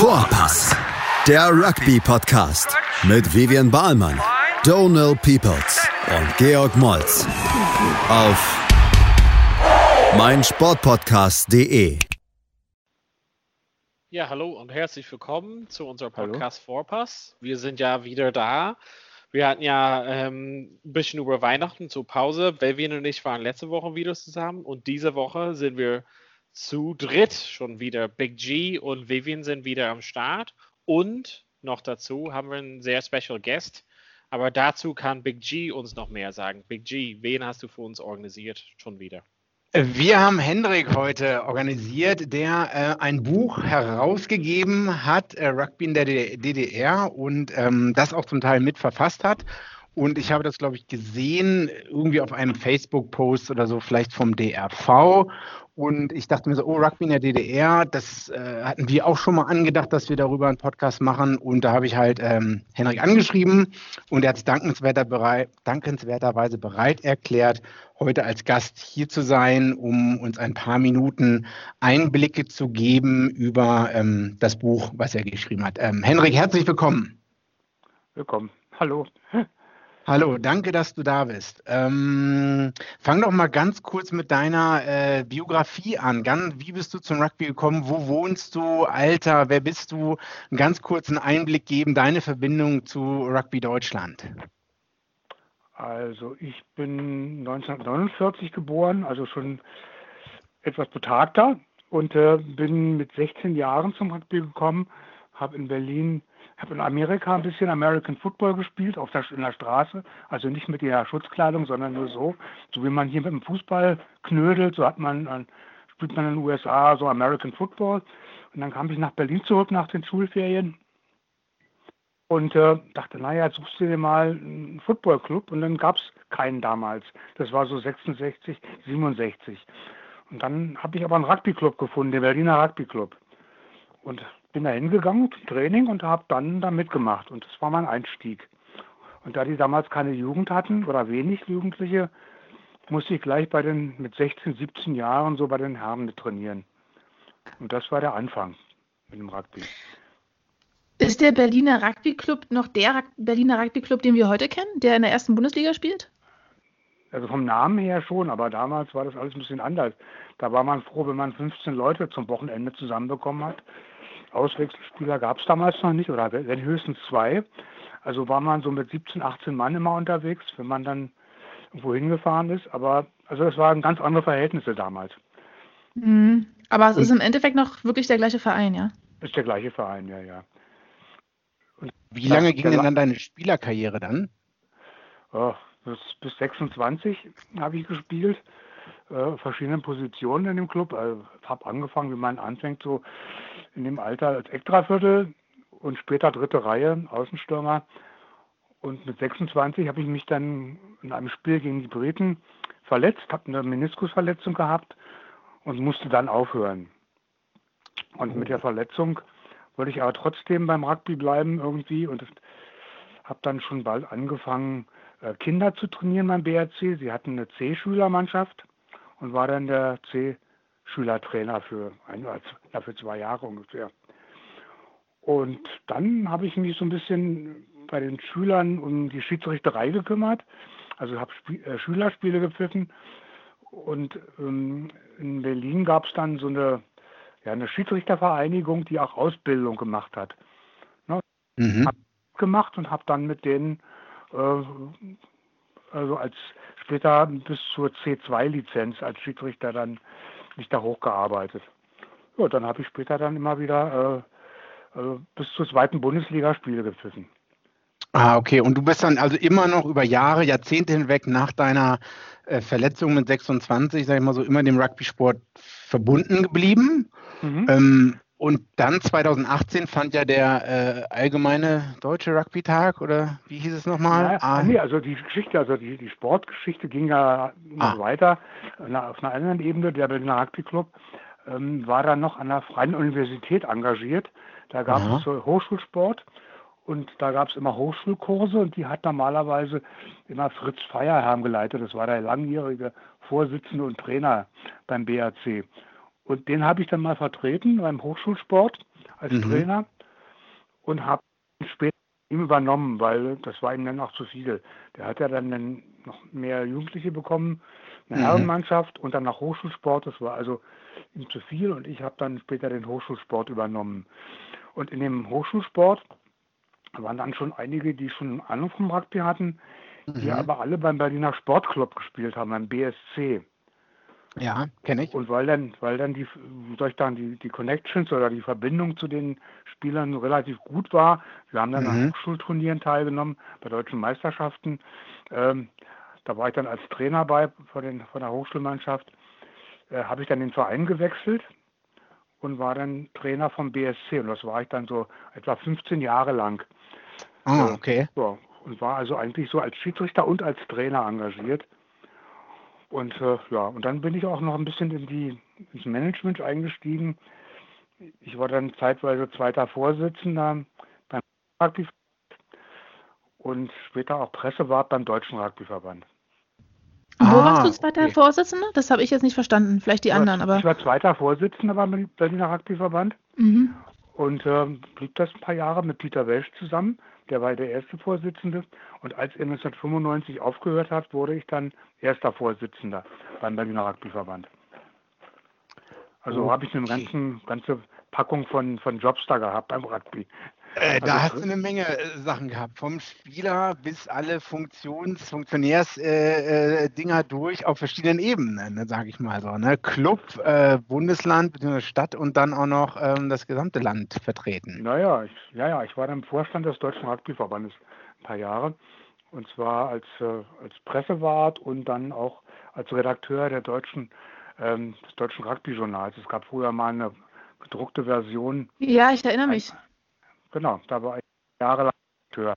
Vorpass, der Rugby-Podcast mit Vivian Bahlmann, Donal Peoples und Georg Moltz auf meinsportpodcast.de. Ja, hallo und herzlich willkommen zu unserem Podcast hallo. Vorpass. Wir sind ja wieder da. Wir hatten ja ähm, ein bisschen über Weihnachten zur Pause. Belvin und ich waren letzte Woche wieder zusammen und diese Woche sind wir zu dritt schon wieder. Big G und Vivian sind wieder am Start und noch dazu haben wir einen sehr special Guest. Aber dazu kann Big G uns noch mehr sagen. Big G, wen hast du für uns organisiert schon wieder? Wir haben Hendrik heute organisiert, der äh, ein Buch herausgegeben hat, äh, Rugby in der DDR, und ähm, das auch zum Teil mitverfasst hat. Und ich habe das, glaube ich, gesehen, irgendwie auf einem Facebook-Post oder so, vielleicht vom DRV. Und ich dachte mir so, oh, Rugby in der DDR, das äh, hatten wir auch schon mal angedacht, dass wir darüber einen Podcast machen. Und da habe ich halt ähm, Henrik angeschrieben und er hat sich dankenswerter bereit, dankenswerterweise bereit erklärt, heute als Gast hier zu sein, um uns ein paar Minuten Einblicke zu geben über ähm, das Buch, was er geschrieben hat. Ähm, Henrik, herzlich willkommen. Willkommen. Hallo. Hallo, danke, dass du da bist. Ähm, fang doch mal ganz kurz mit deiner äh, Biografie an. Ganz, wie bist du zum Rugby gekommen? Wo wohnst du? Alter, wer bist du? Einen ganz kurzen Einblick geben, deine Verbindung zu Rugby Deutschland. Also ich bin 1949 geboren, also schon etwas betagter und äh, bin mit 16 Jahren zum Rugby gekommen, habe in Berlin habe in Amerika ein bisschen American Football gespielt, auf der, in der Straße. Also nicht mit der Schutzkleidung, sondern nur so. So wie man hier mit dem Fußball knödelt, so hat man, dann spielt man in den USA so American Football. Und dann kam ich nach Berlin zurück nach den Schulferien und äh, dachte, naja, jetzt suchst du dir mal einen Footballclub. Und dann gab es keinen damals. Das war so 66, 67. Und dann habe ich aber einen Rugbyclub gefunden, den Berliner Rugbyclub. Und bin da hingegangen zum Training und habe dann da mitgemacht. Und das war mein Einstieg. Und da die damals keine Jugend hatten oder wenig Jugendliche, musste ich gleich bei den mit 16, 17 Jahren so bei den Herren mit trainieren. Und das war der Anfang mit dem Rugby. Ist der Berliner Rugby Club noch der Berliner Rugby Club, den wir heute kennen, der in der ersten Bundesliga spielt? Also vom Namen her schon, aber damals war das alles ein bisschen anders. Da war man froh, wenn man 15 Leute zum Wochenende zusammenbekommen hat. Auswechselspieler gab es damals noch nicht oder wenn höchstens zwei. Also war man so mit 17, 18 Mann immer unterwegs, wenn man dann irgendwo hingefahren ist. Aber also es waren ganz andere Verhältnisse damals. Mhm. Aber es ist im Endeffekt noch wirklich der gleiche Verein, ja? Ist der gleiche Verein, ja, ja. Und Wie lange ging denn dann deine Spielerkarriere dann? Oh, bis, bis 26 habe ich gespielt äh, verschiedenen Positionen in dem Club. Also, habe angefangen, wie man anfängt, so in dem Alter als Eckdreiviertel und später dritte Reihe, Außenstürmer. Und mit 26 habe ich mich dann in einem Spiel gegen die Briten verletzt, habe eine Meniskusverletzung gehabt und musste dann aufhören. Und mit der Verletzung wollte ich aber trotzdem beim Rugby bleiben irgendwie und habe dann schon bald angefangen, äh, Kinder zu trainieren beim BRC. Sie hatten eine C-Schülermannschaft und war dann der C-Schülertrainer für, ein, für zwei Jahre ungefähr. Und dann habe ich mich so ein bisschen bei den Schülern um die Schiedsrichterei gekümmert. Also habe Sp äh, Schülerspiele gepfiffen. Und ähm, in Berlin gab es dann so eine, ja, eine Schiedsrichtervereinigung, die auch Ausbildung gemacht hat. Ne? Mhm. Hab gemacht und habe dann mit denen äh, also als später bis zur C2-Lizenz als Schiedsrichter dann mich da hochgearbeitet. Ja, dann habe ich später dann immer wieder äh, äh, bis zur zweiten Bundesliga Spiele Ah, okay. Und du bist dann also immer noch über Jahre, Jahrzehnte hinweg nach deiner äh, Verletzung mit 26, sag ich mal so, immer dem Rugby-Sport verbunden geblieben. Mhm. Ähm, und dann 2018 fand ja der äh, allgemeine deutsche Rugby-Tag oder wie hieß es nochmal? Ja, ah. Nee, also die Geschichte, also die, die Sportgeschichte ging ja noch ah. weiter auf einer anderen Ebene. Der Berliner Rugby Club ähm, war dann noch an der Freien Universität engagiert. Da gab es so Hochschulsport und da gab es immer Hochschulkurse und die hat normalerweise immer Fritz Feierherm geleitet. Das war der langjährige Vorsitzende und Trainer beim BAC. Und den habe ich dann mal vertreten beim Hochschulsport als mhm. Trainer und habe später ihm übernommen, weil das war ihm dann auch zu viel. Der hat ja dann noch mehr Jugendliche bekommen, eine mhm. Herrenmannschaft und dann nach Hochschulsport. Das war also ihm zu viel und ich habe dann später den Hochschulsport übernommen. Und in dem Hochschulsport waren dann schon einige, die schon Ahnung vom Rugby hatten, die mhm. aber alle beim Berliner Sportclub gespielt haben, beim BSC. Ja, kenne ich. Und weil dann, weil dann die, durch dann die, die Connections oder die Verbindung zu den Spielern relativ gut war, wir haben dann mhm. an Hochschulturnieren teilgenommen, bei deutschen Meisterschaften. Ähm, da war ich dann als Trainer bei von, den, von der Hochschulmannschaft. Äh, Habe ich dann den Verein gewechselt und war dann Trainer vom BSC. Und das war ich dann so etwa 15 Jahre lang. Oh, okay. Ja, und war also eigentlich so als Schiedsrichter und als Trainer engagiert. Und äh, ja, und dann bin ich auch noch ein bisschen in die, ins Management eingestiegen. Ich war dann zeitweise zweiter Vorsitzender beim Rugby und später auch Pressewart beim Deutschen Rugbyverband. Wo ah, warst du zweiter okay. Vorsitzender? Das habe ich jetzt nicht verstanden. Vielleicht die ich anderen, aber. Ich war zweiter Vorsitzender beim Berliner Rugbyverband mhm. Und äh, blieb das ein paar Jahre mit Peter Welsch zusammen der war der erste Vorsitzende. Und als er 1995 aufgehört hat, wurde ich dann erster Vorsitzender beim Berliner Rugbyverband. Also okay. habe ich eine ganzen, ganze Packung von, von Jobs da gehabt beim Rugby. Äh, da also, hast du eine Menge äh, Sachen gehabt, vom Spieler bis alle Funktions-, Funktionärsdinger äh, äh durch auf verschiedenen Ebenen, ne, sage ich mal so. Ne? Club, äh, Bundesland bzw. Stadt und dann auch noch ähm, das gesamte Land vertreten. Naja, ich, ja, ja, ich war dann im Vorstand des Deutschen Rugbyverbandes ein paar Jahre. Und zwar als, äh, als Pressewart und dann auch als Redakteur der deutschen, ähm, des deutschen Rugby-Journals. Es gab früher mal eine gedruckte Version. Ja, ich erinnere mich. Ein, Genau, da war ich jahrelang Akteur.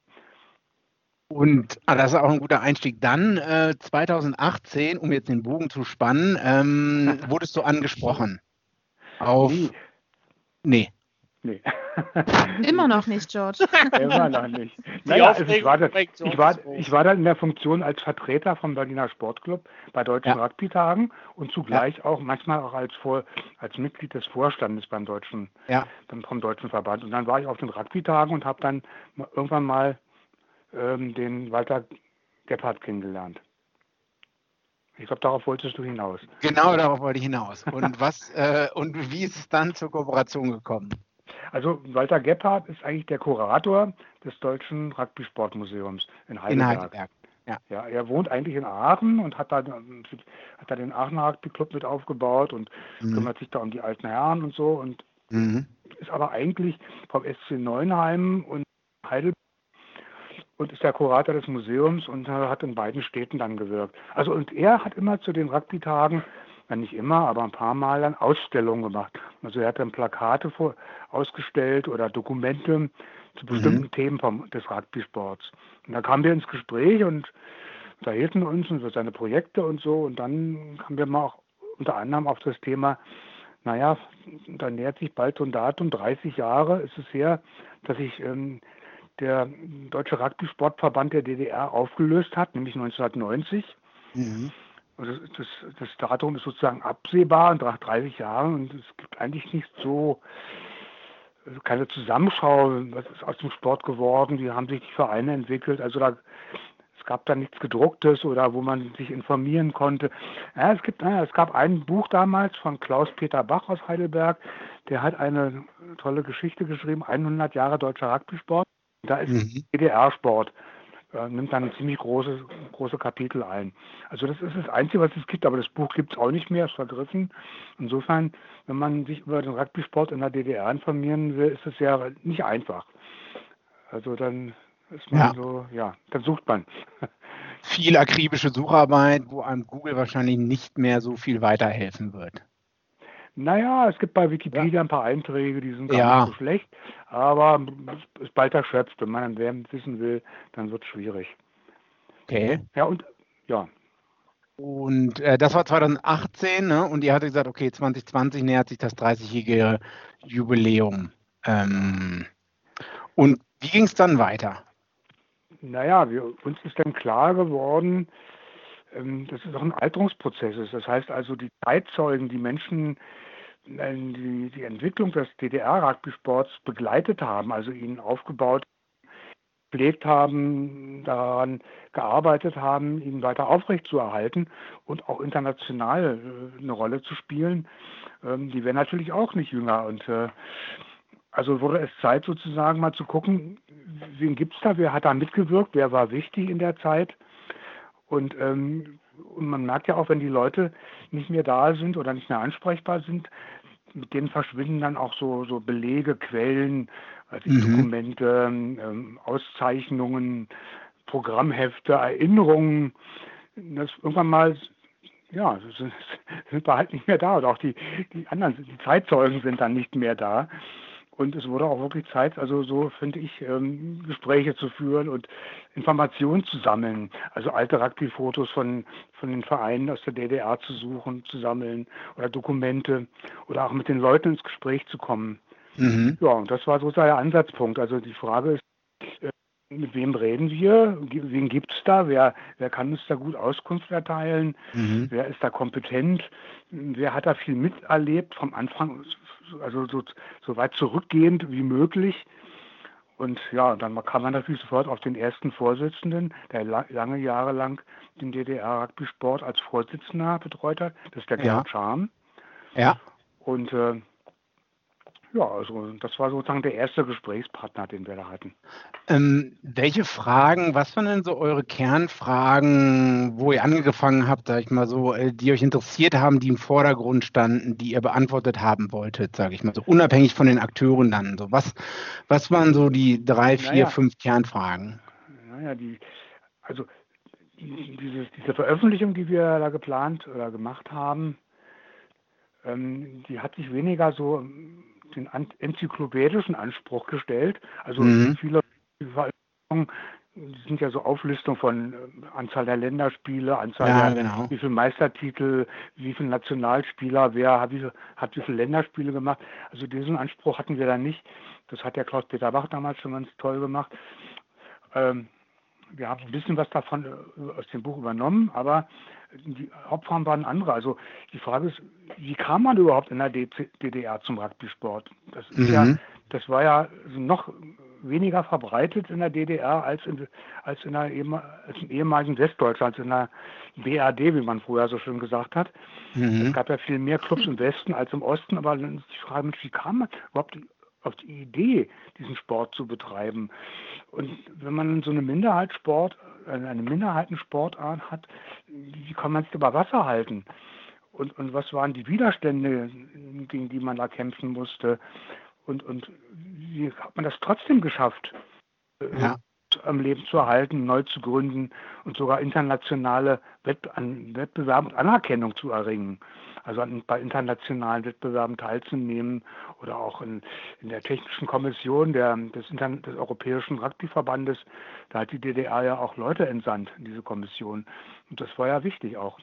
Und ah, das ist auch ein guter Einstieg. Dann äh, 2018, um jetzt den Bogen zu spannen, ähm, wurdest du angesprochen. Auf. Nee. Nee. Nee. Immer noch nicht, George. Immer noch nicht. Naja, also ich, war das, ich, war, ich war dann in der Funktion als Vertreter vom Berliner Sportclub bei Deutschen ja. Rugby-Tagen und zugleich ja. auch manchmal auch als, Vor, als Mitglied des Vorstandes beim Deutschen, ja. vom Deutschen Verband. Und dann war ich auf den Rugby-Tagen und habe dann irgendwann mal ähm, den Walter Gebhardt kennengelernt. Ich glaube, darauf wolltest du hinaus. Genau, darauf wollte ich hinaus. Und was äh, und wie ist es dann zur Kooperation gekommen? Also Walter Gebhardt ist eigentlich der Kurator des Deutschen Rugby-Sportmuseums in Heidelberg. In Heidelberg. Ja. ja, er wohnt eigentlich in Aachen und hat da, hat da den Aachener Rugby Club mit aufgebaut und mhm. kümmert sich da um die alten Herren und so und mhm. ist aber eigentlich vom SC Neuenheim und Heidelberg und ist der Kurator des Museums und hat in beiden Städten dann gewirkt. Also und er hat immer zu den Rugby-Tagen ja nicht immer, aber ein paar Mal dann Ausstellungen gemacht. Also er hat dann Plakate vor, ausgestellt oder Dokumente zu bestimmten mhm. Themen vom, des Rugby-Sports. Und da kamen wir ins Gespräch und unterhielten uns über seine Projekte und so. Und dann kamen wir mal auch unter anderem auf das Thema, naja, da nähert sich bald so ein Datum, 30 Jahre ist es her, dass sich ähm, der Deutsche Rugby-Sportverband der DDR aufgelöst hat, nämlich 1990. Mhm. Also das, das Datum ist sozusagen absehbar nach 30 Jahren und es gibt eigentlich nicht so also keine Zusammenschau, was ist aus dem Sport geworden, wie haben sich die Vereine entwickelt. Also da, es gab da nichts gedrucktes oder wo man sich informieren konnte. Ja, es gibt, ja, es gab ein Buch damals von Klaus-Peter Bach aus Heidelberg, der hat eine tolle Geschichte geschrieben, 100 Jahre deutscher Rugby-Sport. Da ist mhm. DDR-Sport äh, nimmt dann ziemlich große, große Kapitel ein. Also das ist das Einzige, was es gibt, aber das Buch gibt es auch nicht mehr, ist vergriffen. Insofern, wenn man sich über den Rugby-Sport in der DDR informieren will, ist es ja nicht einfach. Also dann ist man ja. so, ja, dann sucht man. Viel akribische Sucharbeit, wo einem Google wahrscheinlich nicht mehr so viel weiterhelfen wird. Naja, es gibt bei Wikipedia ja. ein paar Einträge, die sind gar ja. nicht so schlecht, aber es ist bald erschöpft. Wenn man dann wissen will, dann wird es schwierig. Okay. Ja, und ja. Und äh, das war 2018, ne? Und ihr hattet gesagt, okay, 2020 nähert sich das 30-jährige Jubiläum. Ähm, und wie ging es dann weiter? Naja, wir, uns ist dann klar geworden, ähm, dass es auch ein Alterungsprozess ist. Das heißt also, die Zeitzeugen, die Menschen, die, die Entwicklung des DDR-Rugby-Sports begleitet haben, also ihn aufgebaut gepflegt haben, daran gearbeitet haben, ihn weiter aufrechtzuerhalten und auch international äh, eine Rolle zu spielen, ähm, die wären natürlich auch nicht jünger. Und äh, also wurde es Zeit sozusagen mal zu gucken, wen gibt es da, wer hat da mitgewirkt, wer war wichtig in der Zeit. Und, ähm, und man merkt ja auch, wenn die Leute nicht mehr da sind oder nicht mehr ansprechbar sind, mit denen verschwinden dann auch so, so Belege, Quellen, also mhm. Dokumente, ähm, Auszeichnungen, Programmhefte, Erinnerungen. Das irgendwann mal, ja, sind, wir halt nicht mehr da. Oder auch die, die anderen, die Zeitzeugen sind dann nicht mehr da. Und es wurde auch wirklich Zeit, also so finde ich, ähm, Gespräche zu führen und Informationen zu sammeln. Also alte Rugby-Fotos von, von den Vereinen aus der DDR zu suchen, zu sammeln oder Dokumente oder auch mit den Leuten ins Gespräch zu kommen. Mhm. Ja, und das war sozusagen der Ansatzpunkt. Also die Frage ist, äh, mit wem reden wir? Wen gibt es da? Wer, wer kann uns da gut Auskunft erteilen? Mhm. Wer ist da kompetent? Wer hat da viel miterlebt vom Anfang, also so, so weit zurückgehend wie möglich? Und ja, dann kam man natürlich sofort auf den ersten Vorsitzenden, der lange Jahre lang den DDR-Rugby-Sport als Vorsitzender betreut hat. Das ist der ja. Gerd Scham. Ja. Und äh, ja, also das war sozusagen der erste Gesprächspartner, den wir da hatten. Ähm, welche Fragen, was waren denn so eure Kernfragen, wo ihr angefangen habt, sag ich mal so, äh, die euch interessiert haben, die im Vordergrund standen, die ihr beantwortet haben wolltet, sage ich mal so, unabhängig von den Akteuren dann. So, was, was waren so die drei, vier, naja, fünf Kernfragen? Naja, die, also diese, diese Veröffentlichung, die wir da geplant oder gemacht haben, ähm, die hat sich weniger so den enzyklopädischen Anspruch gestellt. Also mhm. viele Veröffentlichungen sind ja so Auflistungen von äh, Anzahl der Länderspiele, Anzahl ja, der, genau. wie viele Meistertitel, wie viele Nationalspieler, wer hat wie, viel, hat wie viele Länderspiele gemacht. Also diesen Anspruch hatten wir da nicht. Das hat der Klaus-Peter Bach damals schon ganz toll gemacht. Ähm, wir haben ein bisschen was davon äh, aus dem Buch übernommen, aber die Hauptfragen waren andere. Also die Frage ist, wie kam man überhaupt in der DDR zum Rugby-Sport? Das, mhm. ja, das war ja noch weniger verbreitet in der DDR als, in, als, in der, als im ehemaligen Westdeutschland, als in der BRD, wie man früher so schön gesagt hat. Mhm. Es gab ja viel mehr Clubs im Westen als im Osten, aber ist die Frage, wie kam man überhaupt auf die Idee, diesen Sport zu betreiben? Und wenn man so eine Minderheitssport, eine Minderheitensportart hat, wie kann man es über Wasser halten? Und, und was waren die Widerstände, gegen die man da kämpfen musste? Und, und wie hat man das trotzdem geschafft, äh, ja. am Leben zu erhalten, neu zu gründen und sogar internationale Wett Wettbewerbe und Anerkennung zu erringen? Also an, bei internationalen Wettbewerben teilzunehmen oder auch in, in der technischen Kommission der, des, Inter des Europäischen Rugbyverbandes. Da hat die DDR ja auch Leute entsandt in diese Kommission. Und das war ja wichtig auch.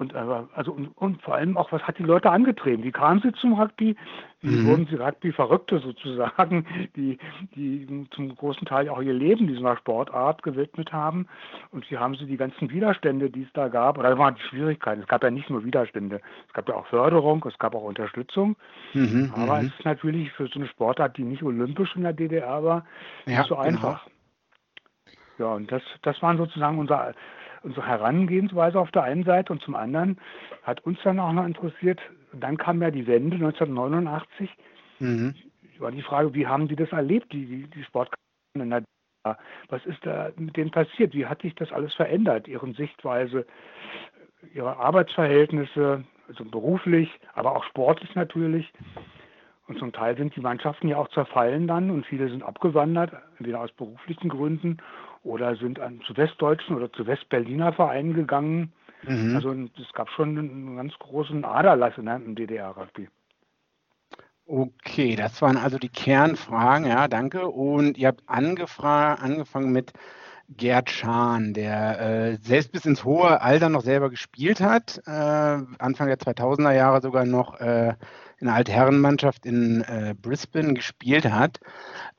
Und, also, und, und, vor allem auch, was hat die Leute angetrieben? Wie kamen sie zum Rugby? Wie mhm. wurden sie Rugby-Verrückte sozusagen, die, die zum großen Teil auch ihr Leben dieser Sportart gewidmet haben? Und wie haben sie die ganzen Widerstände, die es da gab, oder waren die Schwierigkeiten? Es gab ja nicht nur Widerstände, es gab ja auch Förderung, es gab auch Unterstützung. Mhm, Aber mhm. es ist natürlich für so eine Sportart, die nicht olympisch in der DDR war, ja, nicht so genau. einfach. Genau. Ja, und das, das waren sozusagen unser unsere Herangehensweise auf der einen Seite und zum anderen hat uns dann auch noch interessiert, dann kam ja die Wende 1989, mhm. war die Frage, wie haben die das erlebt, die, die, die Sportkarten in der DDR? Was ist da mit denen passiert? Wie hat sich das alles verändert, ihre Sichtweise, ihre Arbeitsverhältnisse, also beruflich, aber auch sportlich natürlich? Und zum Teil sind die Mannschaften ja auch zerfallen dann und viele sind abgewandert, entweder aus beruflichen Gründen oder sind an, zu westdeutschen oder zu Westberliner Vereinen gegangen. Mhm. Also es gab schon einen ganz großen Aderlass in im DDR-Rugby. Okay, das waren also die Kernfragen, ja, danke. Und ihr habt angefangen mit Gerd Schahn, der äh, selbst bis ins hohe Alter noch selber gespielt hat, äh, Anfang der 2000er Jahre sogar noch äh, in der Altherrenmannschaft in äh, Brisbane gespielt hat.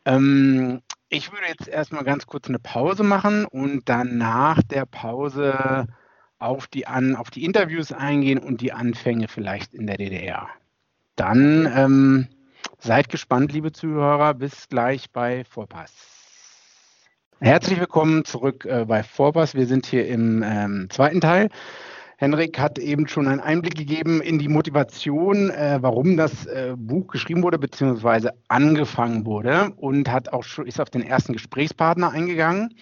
Ähm, ich würde jetzt erstmal ganz kurz eine Pause machen und dann nach der Pause auf die, An auf die Interviews eingehen und die Anfänge vielleicht in der DDR. Dann ähm, seid gespannt, liebe Zuhörer. Bis gleich bei Vorpass. Herzlich willkommen zurück äh, bei Vorpass. Wir sind hier im ähm, zweiten Teil. Henrik hat eben schon einen Einblick gegeben in die Motivation, äh, warum das äh, Buch geschrieben wurde bzw. angefangen wurde und hat auch schon, ist auf den ersten Gesprächspartner eingegangen,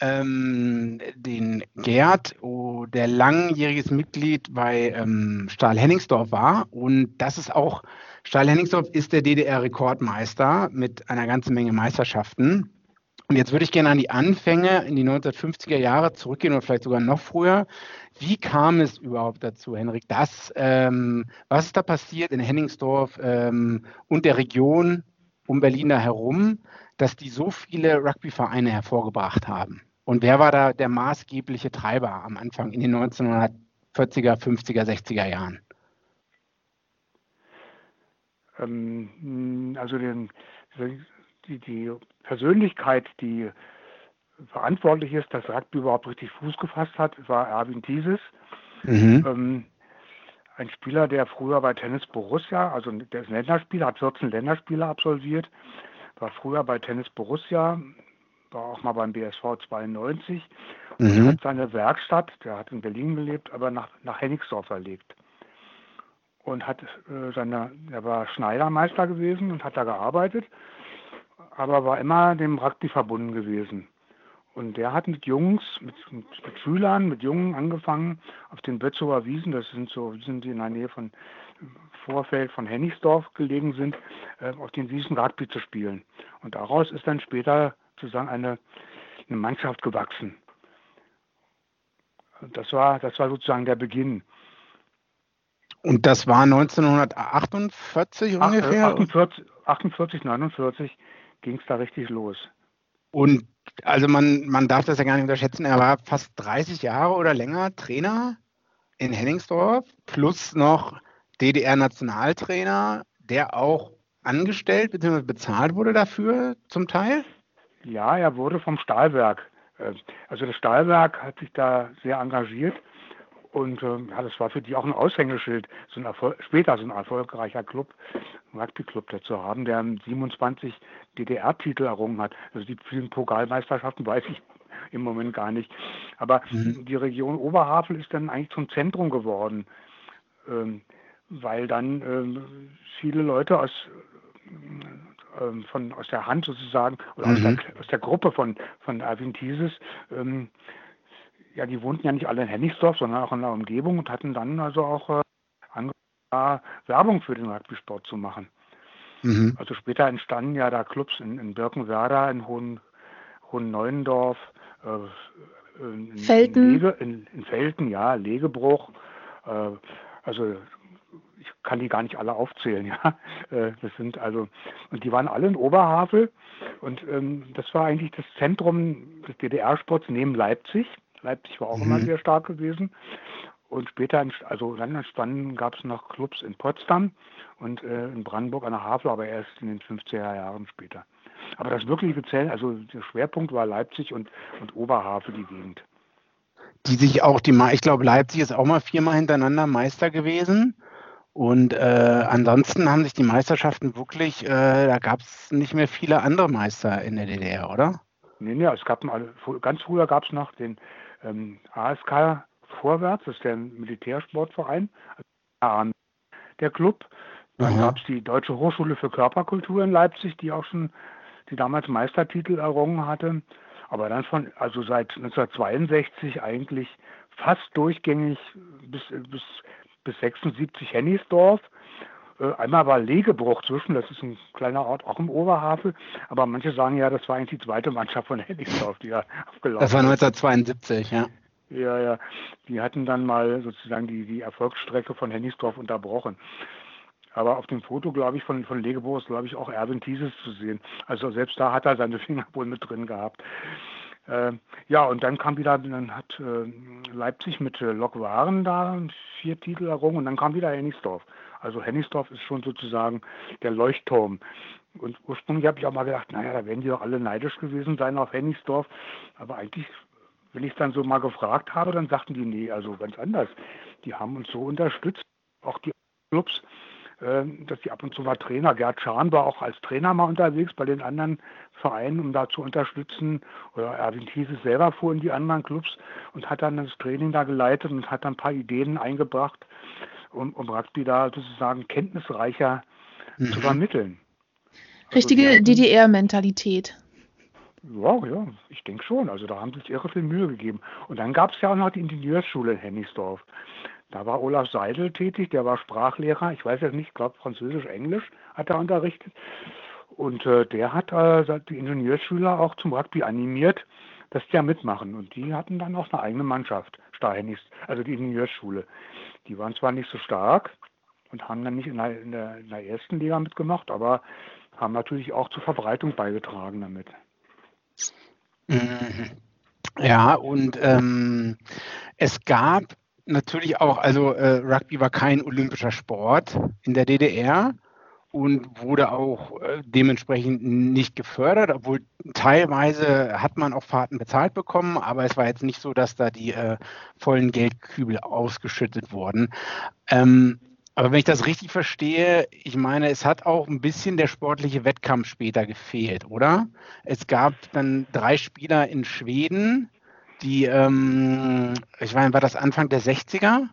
ähm, den Gerd, oh, der langjähriges Mitglied bei ähm, Stahl Henningsdorf war und das ist auch Stahl Henningsdorf ist der DDR-Rekordmeister mit einer ganzen Menge Meisterschaften. Und jetzt würde ich gerne an die Anfänge in die 1950er Jahre zurückgehen oder vielleicht sogar noch früher. Wie kam es überhaupt dazu, Henrik, dass, ähm, was ist da passiert in Henningsdorf ähm, und der Region um Berlin da herum, dass die so viele Rugbyvereine hervorgebracht haben? Und wer war da der maßgebliche Treiber am Anfang in den 1940er, 50er, 60er Jahren? Ähm, also den, die, die Persönlichkeit, die verantwortlich ist, dass Rugby überhaupt richtig Fuß gefasst hat, war Erwin Thieses. Mhm. Ähm, ein Spieler, der früher bei Tennis Borussia, also der ist Länderspieler, hat 14 Länderspiele absolviert, war früher bei Tennis Borussia, war auch mal beim BSV 92 mhm. und hat seine Werkstatt, der hat in Berlin gelebt, aber nach, nach Hennigsdorf verlegt. Und hat äh, seine, er war Schneidermeister gewesen und hat da gearbeitet aber war immer dem Rugby verbunden gewesen. Und der hat mit Jungs, mit, mit, mit Schülern, mit Jungen angefangen auf den Bötzower Wiesen, das sind so Wiesen, die in der Nähe von Vorfeld von Hennigsdorf gelegen sind, äh, auf den Wiesen Rugby zu spielen. Und daraus ist dann später sozusagen eine, eine Mannschaft gewachsen. Das war, das war sozusagen der Beginn. Und das war 1948 ungefähr? 48, 48 49 ging es da richtig los. Und also man, man darf das ja gar nicht unterschätzen, er war fast 30 Jahre oder länger Trainer in Henningsdorf, plus noch DDR-Nationaltrainer, der auch angestellt bzw. bezahlt wurde dafür zum Teil? Ja, er wurde vom Stahlwerk. Äh, also das Stahlwerk hat sich da sehr engagiert und äh, ja, das war für die auch ein Aushängeschild, so ein Erfolg, später so ein erfolgreicher Club, Rugby-Club dazu haben, der 27 DDR-Titel errungen hat. Also die vielen Pokalmeisterschaften weiß ich im Moment gar nicht. Aber mhm. die Region Oberhavel ist dann eigentlich zum Zentrum geworden, ähm, weil dann ähm, viele Leute aus ähm, von, aus der Hand sozusagen oder mhm. aus, der, aus, der, Gruppe von, von Erwin Thieses ähm, ja, die wohnten ja nicht alle in Hennigsdorf, sondern auch in der Umgebung und hatten dann also auch äh, angefangen, Werbung für den Rugby-Sport zu machen. Mhm. Also später entstanden ja da Clubs in, in Birkenwerder, in Hohen, Hohen Neuendorf, äh, in, Felten. In, Lege, in, in, Felten, ja, Legebruch. Äh, also ich kann die gar nicht alle aufzählen, ja. Äh, das sind also, und die waren alle in Oberhavel und ähm, das war eigentlich das Zentrum des DDR-Sports neben Leipzig. Leipzig war auch mhm. immer sehr stark gewesen. Und später, also dann entstanden, gab es noch Clubs in Potsdam und äh, in Brandenburg an der Havel, aber erst in den 50er Jahren später. Aber das wirkliche Zell, also der Schwerpunkt war Leipzig und, und Oberhavel, die Gegend. Die sich auch, die, ich glaube, Leipzig ist auch mal viermal hintereinander Meister gewesen. Und äh, ansonsten haben sich die Meisterschaften wirklich, äh, da gab es nicht mehr viele andere Meister in der DDR, oder? Nee, nee, es gab ganz früher gab es noch den ähm, ASK Vorwärts, das ist der Militärsportverein, der Club. Dann gab es die Deutsche Hochschule für Körperkultur in Leipzig, die auch schon die damals Meistertitel errungen hatte. Aber dann von, also seit 1962 eigentlich fast durchgängig bis, bis, bis 76 Hennigsdorf. Äh, einmal war Legebruch zwischen, das ist ein kleiner Ort auch im Oberhavel, aber manche sagen ja, das war eigentlich die zweite Mannschaft von Hennigsdorf, die da aufgelaufen ist. Das war 1972, ja. Ja, ja. Die hatten dann mal sozusagen die, die Erfolgsstrecke von Hennigsdorf unterbrochen. Aber auf dem Foto, glaube ich, von, von Legebruch ist, glaube ich, auch Erwin Thieses zu sehen. Also selbst da hat er seine Finger wohl mit drin gehabt. Äh, ja, und dann kam wieder, dann hat äh, Leipzig mit äh, Lok Waren da vier Titel errungen und dann kam wieder Hennigsdorf. Also Hennigsdorf ist schon sozusagen der Leuchtturm. Und ursprünglich habe ich auch mal gedacht, naja, da werden die doch alle neidisch gewesen sein auf Hennigsdorf. Aber eigentlich, wenn ich es dann so mal gefragt habe, dann sagten die, nee, also ganz anders. Die haben uns so unterstützt, auch die Clubs. ähm, dass die ab und zu mal Trainer, Gerd Schahn war auch als Trainer mal unterwegs bei den anderen Vereinen, um da zu unterstützen. Oder Erwin Thieses selber fuhr in die anderen Clubs und hat dann das Training da geleitet und hat dann ein paar Ideen eingebracht, um, um Rugby da sozusagen kenntnisreicher mhm. zu vermitteln. Also Richtige also DDR-Mentalität. Ja, ja, ich denke schon. Also da haben sie sich irre viel Mühe gegeben. Und dann gab es ja auch noch die Ingenieursschule in Hennigsdorf. Da war Olaf Seidel tätig, der war Sprachlehrer. Ich weiß jetzt nicht, ich glaube Französisch, Englisch hat er unterrichtet. Und äh, der hat äh, die Ingenieurschüler auch zum Rugby animiert, dass die ja mitmachen. Und die hatten dann auch eine eigene Mannschaft, Starhennigs, also die Ingenieurschule. Die waren zwar nicht so stark und haben dann nicht in der, in der, in der ersten Liga mitgemacht, aber haben natürlich auch zur Verbreitung beigetragen damit. Mhm. Ja, und ähm, es gab natürlich auch, also äh, Rugby war kein olympischer Sport in der DDR und wurde auch äh, dementsprechend nicht gefördert, obwohl teilweise hat man auch Fahrten bezahlt bekommen, aber es war jetzt nicht so, dass da die äh, vollen Geldkübel ausgeschüttet wurden. Ähm, aber wenn ich das richtig verstehe, ich meine, es hat auch ein bisschen der sportliche Wettkampf später gefehlt, oder? Es gab dann drei Spieler in Schweden, die, ähm, ich meine, war das Anfang der 60er?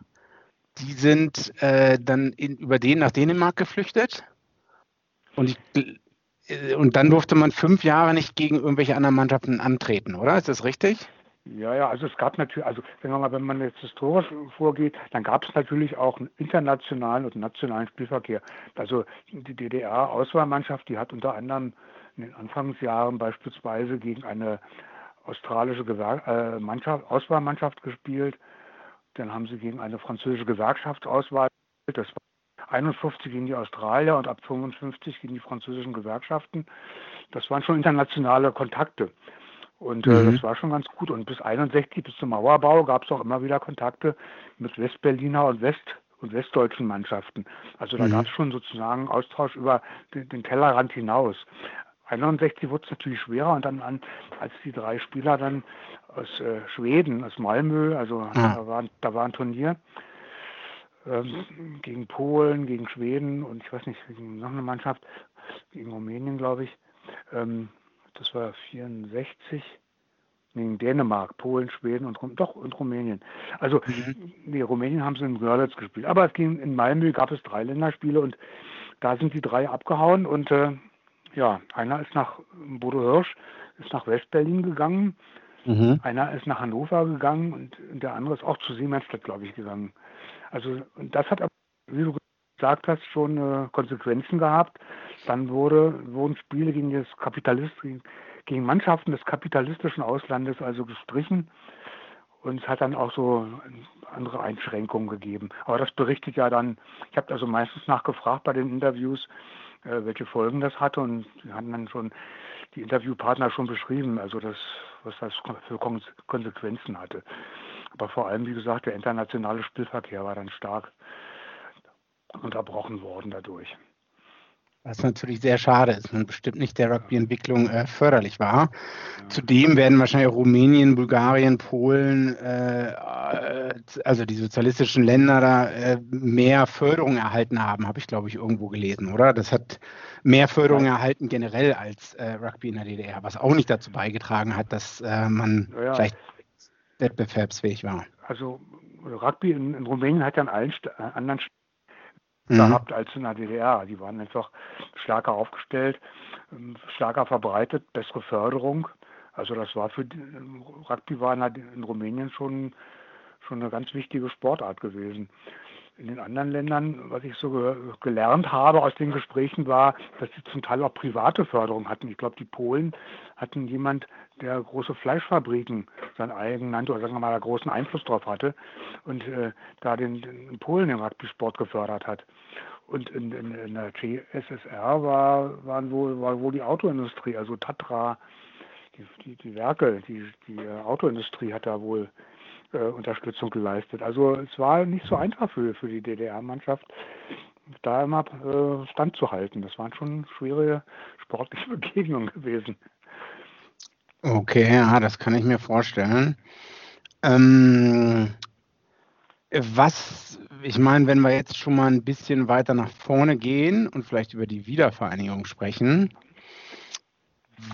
Die sind äh, dann in, über den nach Dänemark geflüchtet. Und, ich, äh, und dann durfte man fünf Jahre nicht gegen irgendwelche anderen Mannschaften antreten, oder? Ist das richtig? Ja, ja, also es gab natürlich, also sagen wir mal, wenn man jetzt historisch vorgeht, dann gab es natürlich auch einen internationalen und nationalen Spielverkehr. Also die DDR-Auswahlmannschaft, die hat unter anderem in den Anfangsjahren beispielsweise gegen eine australische Gewer äh, Mannschaft, Auswahlmannschaft gespielt. Dann haben sie gegen eine französische Gewerkschaftsauswahl. Das war 51 gegen die Australier und ab 55 gegen die französischen Gewerkschaften. Das waren schon internationale Kontakte. Und äh, mhm. das war schon ganz gut. Und bis 61, bis zum Mauerbau, gab es auch immer wieder Kontakte mit Westberliner und West- und westdeutschen Mannschaften. Also da mhm. gab es schon sozusagen Austausch über den, den Tellerrand hinaus. 61 wurde es natürlich schwerer und dann an, als die drei Spieler dann aus äh, Schweden, aus Malmö, also mhm. da, war, da war ein Turnier ähm, gegen Polen, gegen Schweden und ich weiß nicht, gegen noch eine Mannschaft, gegen Rumänien, glaube ich. Ähm, das war 64 gegen Dänemark, Polen, Schweden und doch und Rumänien. Also mhm. nee, Rumänien haben sie in Görlitz gespielt. Aber es ging in Malmö gab es drei Länderspiele und da sind die drei abgehauen und äh, ja, einer ist nach Bodo Hirsch, ist nach Westberlin gegangen, mhm. einer ist nach Hannover gegangen und der andere ist auch zu Siemensstadt, glaube ich, gegangen. Also das hat, wie du gesagt hast, schon äh, Konsequenzen gehabt. Dann wurde, wurden Spiele gegen das Kapitalist, gegen Mannschaften des kapitalistischen Auslandes also gestrichen. Und es hat dann auch so andere Einschränkungen gegeben. Aber das berichtet ja dann, ich habe also meistens nachgefragt bei den Interviews, äh, welche Folgen das hatte. Und sie hatten dann schon die Interviewpartner schon beschrieben, also das, was das für Konsequenzen hatte. Aber vor allem, wie gesagt, der internationale Spielverkehr war dann stark unterbrochen worden dadurch. Was natürlich sehr schade ist und bestimmt nicht der Rugby-Entwicklung äh, förderlich war. Ja. Zudem werden wahrscheinlich Rumänien, Bulgarien, Polen, äh, also die sozialistischen Länder da äh, mehr Förderung erhalten haben, habe ich glaube ich irgendwo gelesen, oder? Das hat mehr Förderung ja. erhalten generell als äh, Rugby in der DDR, was auch nicht dazu beigetragen hat, dass äh, man ja. vielleicht wettbewerbsfähig war. Also Rugby in, in Rumänien hat ja an allen St anderen mhm. gehabt als in der DDR. Die waren einfach stärker aufgestellt, ähm, stärker verbreitet, bessere Förderung. Also das war für die, Rugby war in Rumänien schon, schon eine ganz wichtige Sportart gewesen in den anderen Ländern, was ich so ge gelernt habe aus den Gesprächen, war, dass sie zum Teil auch private Förderung hatten. Ich glaube, die Polen hatten jemand, der große Fleischfabriken sein eigen nannte oder sagen wir mal, da großen Einfluss drauf hatte und äh, da den, den Polen den Rugby-Sport gefördert hat. Und in, in, in der CSSR war, waren wohl, war wohl die Autoindustrie, also Tatra, die, die, die Werke, die, die Autoindustrie hat da wohl äh, Unterstützung geleistet. Also es war nicht so einfach für, für die DDR-Mannschaft, da immer äh, standzuhalten. Das waren schon schwere sportliche Begegnungen gewesen. Okay, ja, das kann ich mir vorstellen. Ähm, Was, ich meine, wenn wir jetzt schon mal ein bisschen weiter nach vorne gehen und vielleicht über die Wiedervereinigung sprechen,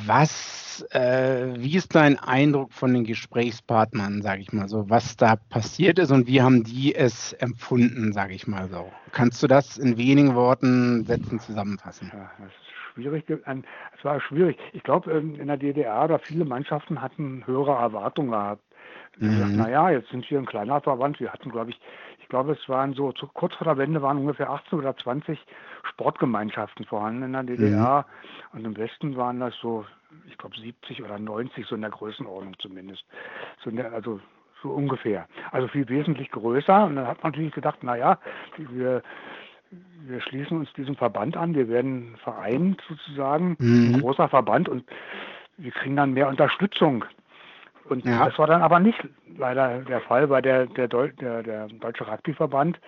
was, äh, wie ist dein Eindruck von den Gesprächspartnern, sage ich mal so, was da passiert ist und wie haben die es empfunden, sage ich mal so? Kannst du das in wenigen Worten, Sätzen zusammenfassen? Ja, das ist schwierig. Es war schwierig. Ich glaube, ähm, in der DDR, da viele Mannschaften hatten höhere Erwartungen gehabt. Mhm. naja, jetzt sind wir ein kleiner Verband. Wir hatten, glaube ich glaube, es waren so, zu, kurz vor der Wende waren ungefähr 18 oder 20 Sportgemeinschaften vorhanden in der DDR. Mhm. Und im Westen waren das so, ich glaube, 70 oder 90, so in der Größenordnung zumindest. So der, also so ungefähr. Also viel wesentlich größer. Und dann hat man natürlich gedacht, naja, wir, wir schließen uns diesem Verband an, wir werden vereint sozusagen, mhm. ein großer Verband und wir kriegen dann mehr Unterstützung und ja. das war dann aber nicht leider der Fall, weil der, der, Deu der, der Deutsche Rugbyverband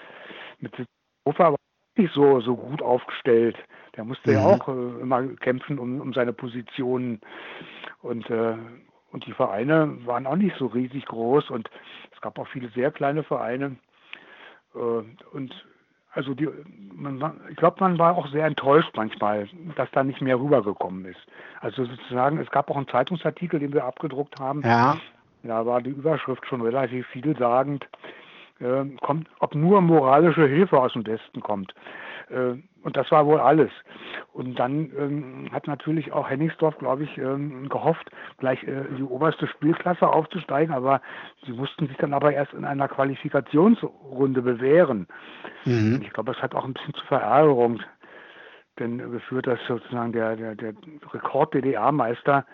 mit Hofer war nicht so, so gut aufgestellt. Der musste mhm. ja auch äh, immer kämpfen um, um seine Positionen. Und, äh, und die Vereine waren auch nicht so riesig groß und es gab auch viele sehr kleine Vereine. Äh, und also die, man, ich glaube, man war auch sehr enttäuscht manchmal, dass da nicht mehr rübergekommen ist. Also sozusagen, es gab auch einen Zeitungsartikel, den wir abgedruckt haben. Ja. Da war die Überschrift schon relativ vielsagend. Äh, kommt, ob nur moralische Hilfe aus dem Westen kommt. Äh, und das war wohl alles. Und dann ähm, hat natürlich auch Henningsdorf, glaube ich, ähm, gehofft, gleich äh, in die oberste Spielklasse aufzusteigen, aber sie mussten sich dann aber erst in einer Qualifikationsrunde bewähren. Mhm. Ich glaube, das hat auch ein bisschen zu Verärgerung denn geführt, dass sozusagen der, der, der Rekord-DDR-Meister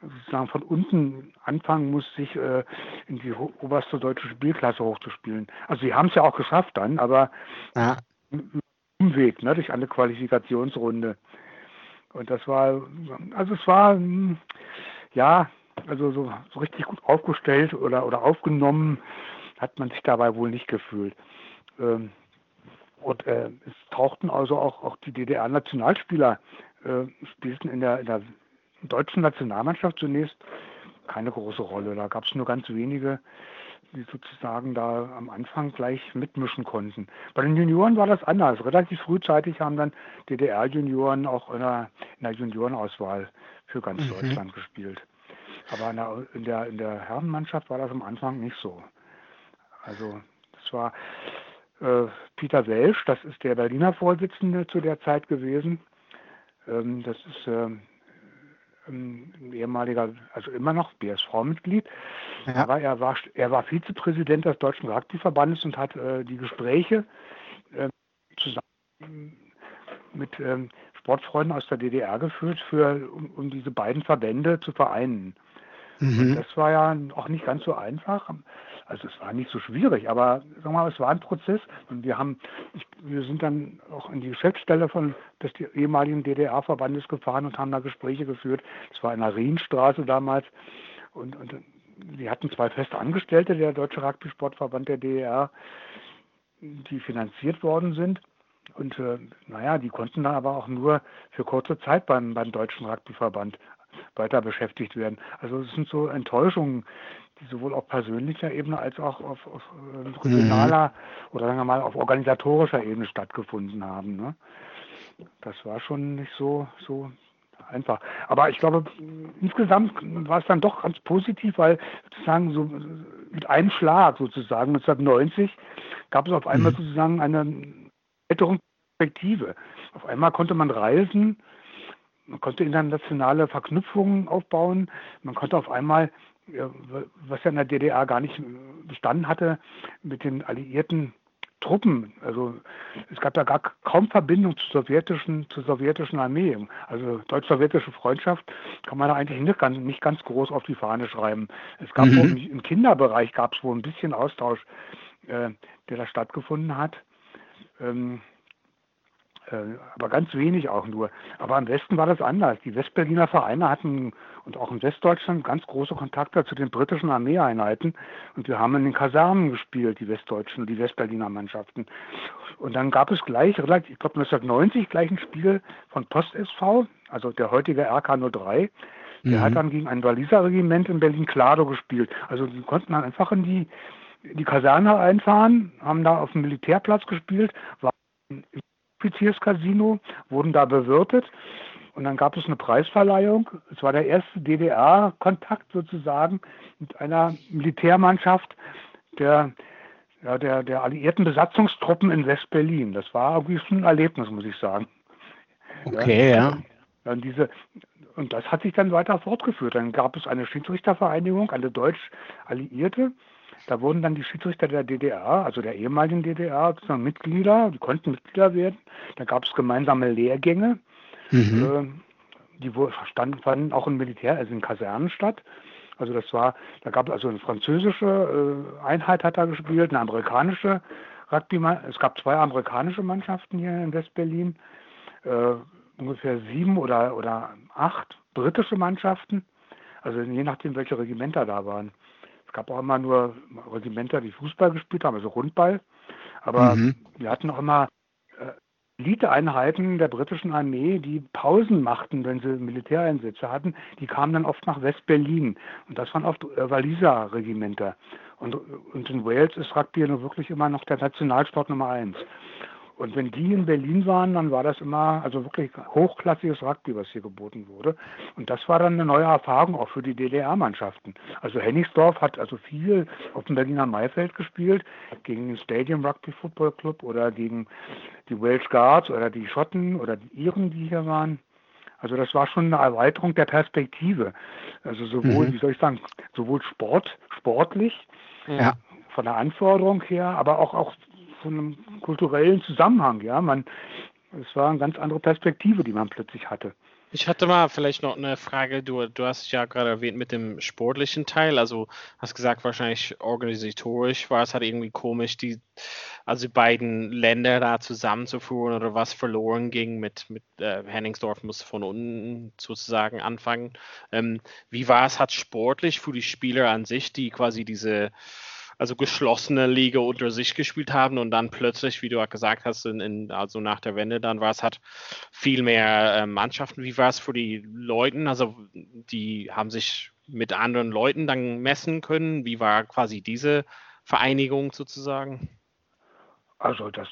sozusagen von unten anfangen muss, sich äh, in die oberste deutsche Spielklasse hochzuspielen. Also sie haben es ja auch geschafft dann, aber ja. Umweg, ne, durch eine Qualifikationsrunde. Und das war, also es war, ja, also so, so richtig gut aufgestellt oder, oder aufgenommen hat man sich dabei wohl nicht gefühlt. Ähm, und äh, es tauchten also auch, auch die DDR-Nationalspieler, äh, spielten in der, in der deutschen Nationalmannschaft zunächst keine große Rolle. Da gab es nur ganz wenige, die sozusagen da am Anfang gleich mitmischen konnten. Bei den Junioren war das anders. Relativ frühzeitig haben dann DDR-Junioren auch in der, in der Juniorenauswahl für ganz mhm. Deutschland gespielt. Aber in der, in der, in der Herrenmannschaft war das am Anfang nicht so. Also das war äh, Peter Welsch, das ist der Berliner Vorsitzende zu der Zeit gewesen. Ähm, das ist äh, ein ehemaliger, also immer noch BSV-Mitglied. Ja. Aber er war, er war Vizepräsident des Deutschen Rugbyverbandes und hat äh, die Gespräche äh, zusammen mit ähm, Sportfreunden aus der DDR geführt, für, um, um diese beiden Verbände zu vereinen. Mhm. das war ja auch nicht ganz so einfach. Also es war nicht so schwierig, aber sagen mal, es war ein Prozess und wir haben, ich, wir sind dann auch in die Geschäftsstelle von des ehemaligen DDR-Verbandes gefahren und haben da Gespräche geführt. Es war in der Rienstraße damals und, und wir hatten zwei feste Angestellte, der Deutsche Rugby-Sportverband der DDR, die finanziert worden sind. Und äh, naja, die konnten dann aber auch nur für kurze Zeit beim, beim Deutschen Rugbyverband weiter beschäftigt werden. Also es sind so Enttäuschungen, sowohl auf persönlicher Ebene als auch auf, auf äh, regionaler mhm. oder sagen wir mal auf organisatorischer Ebene stattgefunden haben. Ne? Das war schon nicht so, so einfach. Aber ich glaube, insgesamt war es dann doch ganz positiv, weil sozusagen so mit einem Schlag sozusagen 1990 gab es auf einmal mhm. sozusagen eine ältere Perspektive. Auf einmal konnte man reisen, man konnte internationale Verknüpfungen aufbauen, man konnte auf einmal was ja in der DDR gar nicht bestanden hatte, mit den alliierten Truppen. Also es gab da gar kaum Verbindung zur sowjetischen, zur sowjetischen Armee. Also deutsch-sowjetische Freundschaft kann man da eigentlich nicht ganz, nicht ganz groß auf die Fahne schreiben. Es gab mhm. im Kinderbereich gab es wohl ein bisschen Austausch, äh, der da stattgefunden hat. Ähm, äh, aber ganz wenig auch nur. Aber im Westen war das anders. Die Westberliner Vereine hatten und auch in Westdeutschland ganz große Kontakte zu den britischen Armeeeinheiten. Und wir haben in den Kasernen gespielt, die Westdeutschen und die Westberliner Mannschaften. Und dann gab es gleich, relativ, ich glaube 1990, gleich ein Spiel von Post SV, also der heutige RK03. Der mhm. hat dann gegen ein Waliser Regiment in Berlin-Klado gespielt. Also die konnten dann einfach in die die Kaserne einfahren, haben da auf dem Militärplatz gespielt, waren im Offizierscasino, wurden da bewirtet und dann gab es eine Preisverleihung. Es war der erste DDR-Kontakt sozusagen mit einer Militärmannschaft der, ja, der, der alliierten Besatzungstruppen in West-Berlin. Das war irgendwie schon ein Erlebnis, muss ich sagen. Okay, ja. ja. Und, diese, und das hat sich dann weiter fortgeführt. Dann gab es eine Schiedsrichtervereinigung, eine deutsch-alliierte. Da wurden dann die Schiedsrichter der DDR, also der ehemaligen DDR, Mitglieder, die konnten Mitglieder werden. Da gab es gemeinsame Lehrgänge. Mhm. Äh, die standen, fanden auch im Militär, also in Kasernen statt. Also das war, da gab es also eine französische äh, Einheit hat da gespielt, eine amerikanische Rugby, es gab zwei amerikanische Mannschaften hier in Westberlin, äh, ungefähr sieben oder, oder acht britische Mannschaften, also je nachdem, welche Regimenter da waren. Es gab auch immer nur Regimenter, die Fußball gespielt haben, also Rundball. Aber mhm. wir hatten auch immer Eliteeinheiten der britischen Armee, die Pausen machten, wenn sie Militäreinsätze hatten, die kamen dann oft nach West-Berlin. Und das waren oft äh, Waliser Regimenter. Und, und in Wales ist Rugby nur wirklich immer noch der Nationalsport Nummer eins. Und wenn die in Berlin waren, dann war das immer also wirklich hochklassiges Rugby, was hier geboten wurde. Und das war dann eine neue Erfahrung auch für die DDR-Mannschaften. Also Hennigsdorf hat also viel auf dem Berliner Maifeld gespielt, gegen den Stadium Rugby Football Club oder gegen die Welsh Guards oder die Schotten oder die Iren, die hier waren. Also das war schon eine Erweiterung der Perspektive. Also sowohl, mhm. wie soll ich sagen, sowohl Sport, sportlich, ja. von der Anforderung her, aber auch, auch von einem kulturellen Zusammenhang. Ja, man, es war eine ganz andere Perspektive, die man plötzlich hatte. Ich hatte mal vielleicht noch eine Frage. Du, du hast ja gerade erwähnt mit dem sportlichen Teil. Also hast gesagt, wahrscheinlich organisatorisch war es halt irgendwie komisch, die, also beiden Länder da zusammenzuführen oder was verloren ging mit, mit äh, Henningsdorf muss von unten sozusagen anfangen. Ähm, wie war es hat sportlich für die Spieler an sich, die quasi diese also geschlossene Liga unter sich gespielt haben und dann plötzlich, wie du auch gesagt hast, in, in, also nach der Wende dann war es hat viel mehr äh, Mannschaften. Wie war es für die Leute? Also die haben sich mit anderen Leuten dann messen können. Wie war quasi diese Vereinigung sozusagen? Also das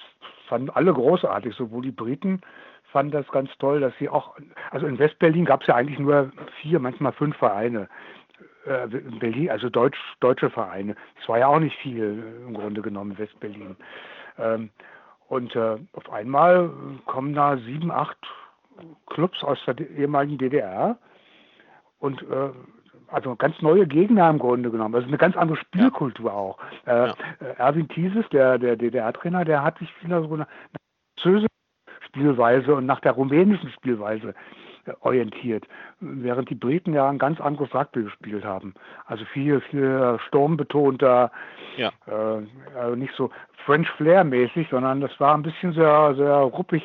fanden alle großartig, sowohl die Briten fanden das ganz toll, dass sie auch, also in Westberlin gab es ja eigentlich nur vier, manchmal fünf Vereine äh, Berlin, also Deutsch, deutsche Vereine. Es war ja auch nicht viel äh, im Grunde genommen West-Berlin. Ähm, und äh, auf einmal kommen da sieben, acht Clubs aus der ehemaligen DDR und äh, also ganz neue Gegner im Grunde genommen. Also eine ganz andere Spielkultur ja. auch. Äh, ja. Äh, Erwin Thieses, der, der DDR-Trainer, der hat sich wieder so eine französische Spielweise und nach der rumänischen Spielweise orientiert, während die Briten ja ein ganz anderes Rugby gespielt haben. Also viel, viel sturmbetonter, ja. äh, also nicht so French Flair mäßig, sondern das war ein bisschen sehr, sehr ruppig,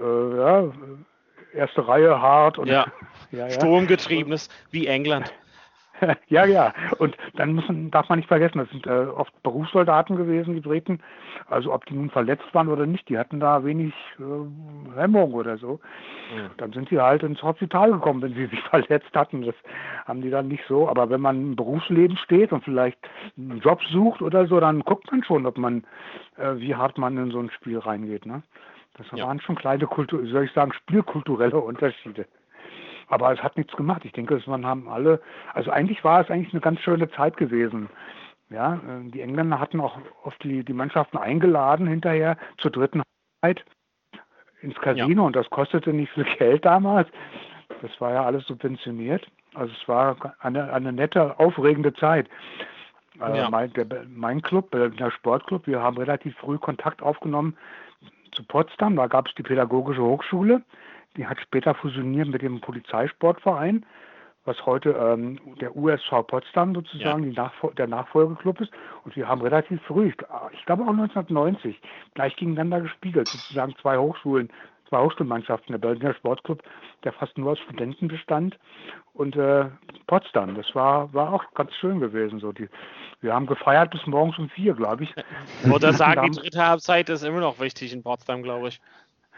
äh, ja, erste Reihe hart und ja. ja, ja. Sturmgetriebenes wie England. ja, ja. Und dann müssen, darf man nicht vergessen, das sind äh, oft Berufssoldaten gewesen, die Briten. Also ob die nun verletzt waren oder nicht, die hatten da wenig äh, Hemmung oder so. Mhm. Dann sind die halt ins Hospital gekommen, wenn sie sich verletzt hatten. Das haben die dann nicht so. Aber wenn man im Berufsleben steht und vielleicht einen Job sucht oder so, dann guckt man schon, ob man, äh, wie hart man in so ein Spiel reingeht. Ne? Das ja. waren schon kleine Kultur, soll ich sagen, spielkulturelle Unterschiede. Aber es hat nichts gemacht. Ich denke, es waren haben alle, also eigentlich war es eigentlich eine ganz schöne Zeit gewesen. Ja, äh, die Engländer hatten auch oft die, die Mannschaften eingeladen hinterher zur dritten Halbzeit ins Casino ja. und das kostete nicht viel Geld damals. Das war ja alles subventioniert. Also es war eine, eine nette, aufregende Zeit. Äh, ja. mein, der, mein Club, der Sportclub, wir haben relativ früh Kontakt aufgenommen zu Potsdam. Da gab es die Pädagogische Hochschule. Die hat später fusioniert mit dem Polizeisportverein, was heute ähm, der USV Potsdam sozusagen ja. Nachfol der Nachfolgeclub ist. Und wir haben relativ früh, ich, ich glaube auch 1990, gleich gegeneinander gespiegelt, sozusagen zwei Hochschulen, zwei Hochschulmannschaften, der Berliner Sportclub, der fast nur aus Studenten bestand, und äh, Potsdam. Das war, war auch ganz schön gewesen. So die, wir haben gefeiert bis morgens um vier, glaube ich. Oder sagen, die dritte Halbzeit ist immer noch wichtig in Potsdam, glaube ich.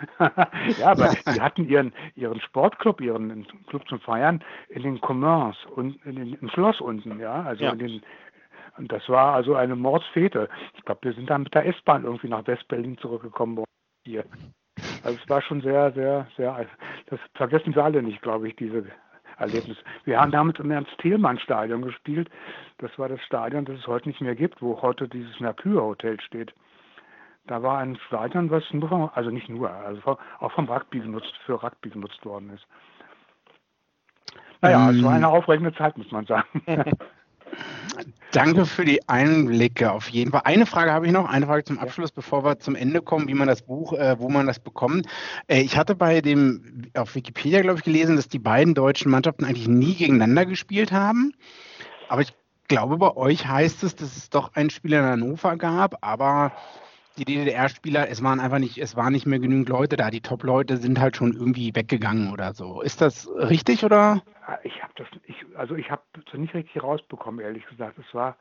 ja, aber sie hatten ihren, ihren Sportclub, ihren Club zum Feiern in den Commons und in den, im Schloss unten, ja, also ja. in den Und das war also eine Mordsfete. Ich glaube, wir sind dann mit der S-Bahn irgendwie nach West-Berlin zurückgekommen worden hier. Also es war schon sehr, sehr, sehr, das vergessen wir alle nicht, glaube ich, diese Erlebnis. Wir haben damals im Ernst-Thielmann-Stadion gespielt. Das war das Stadion, das es heute nicht mehr gibt, wo heute dieses Mercure-Hotel steht. Da war ein Stadion, was nur vom, also nicht nur, also auch vom Rugby genutzt, für Rugby genutzt worden ist. Naja, es war eine ähm. aufregende Zeit, muss man sagen. Danke für die Einblicke auf jeden Fall. Eine Frage habe ich noch, eine Frage zum Abschluss, bevor wir zum Ende kommen, wie man das Buch, äh, wo man das bekommt. Äh, ich hatte bei dem, auf Wikipedia, glaube ich, gelesen, dass die beiden deutschen Mannschaften eigentlich nie gegeneinander gespielt haben. Aber ich glaube, bei euch heißt es, dass es doch ein Spiel in Hannover gab, aber die DDR-Spieler, es waren einfach nicht, es waren nicht mehr genügend Leute da. Die Top-Leute sind halt schon irgendwie weggegangen oder so. Ist das richtig oder? Ich habe das, ich, also ich habe das nicht richtig rausbekommen, ehrlich gesagt. Es war,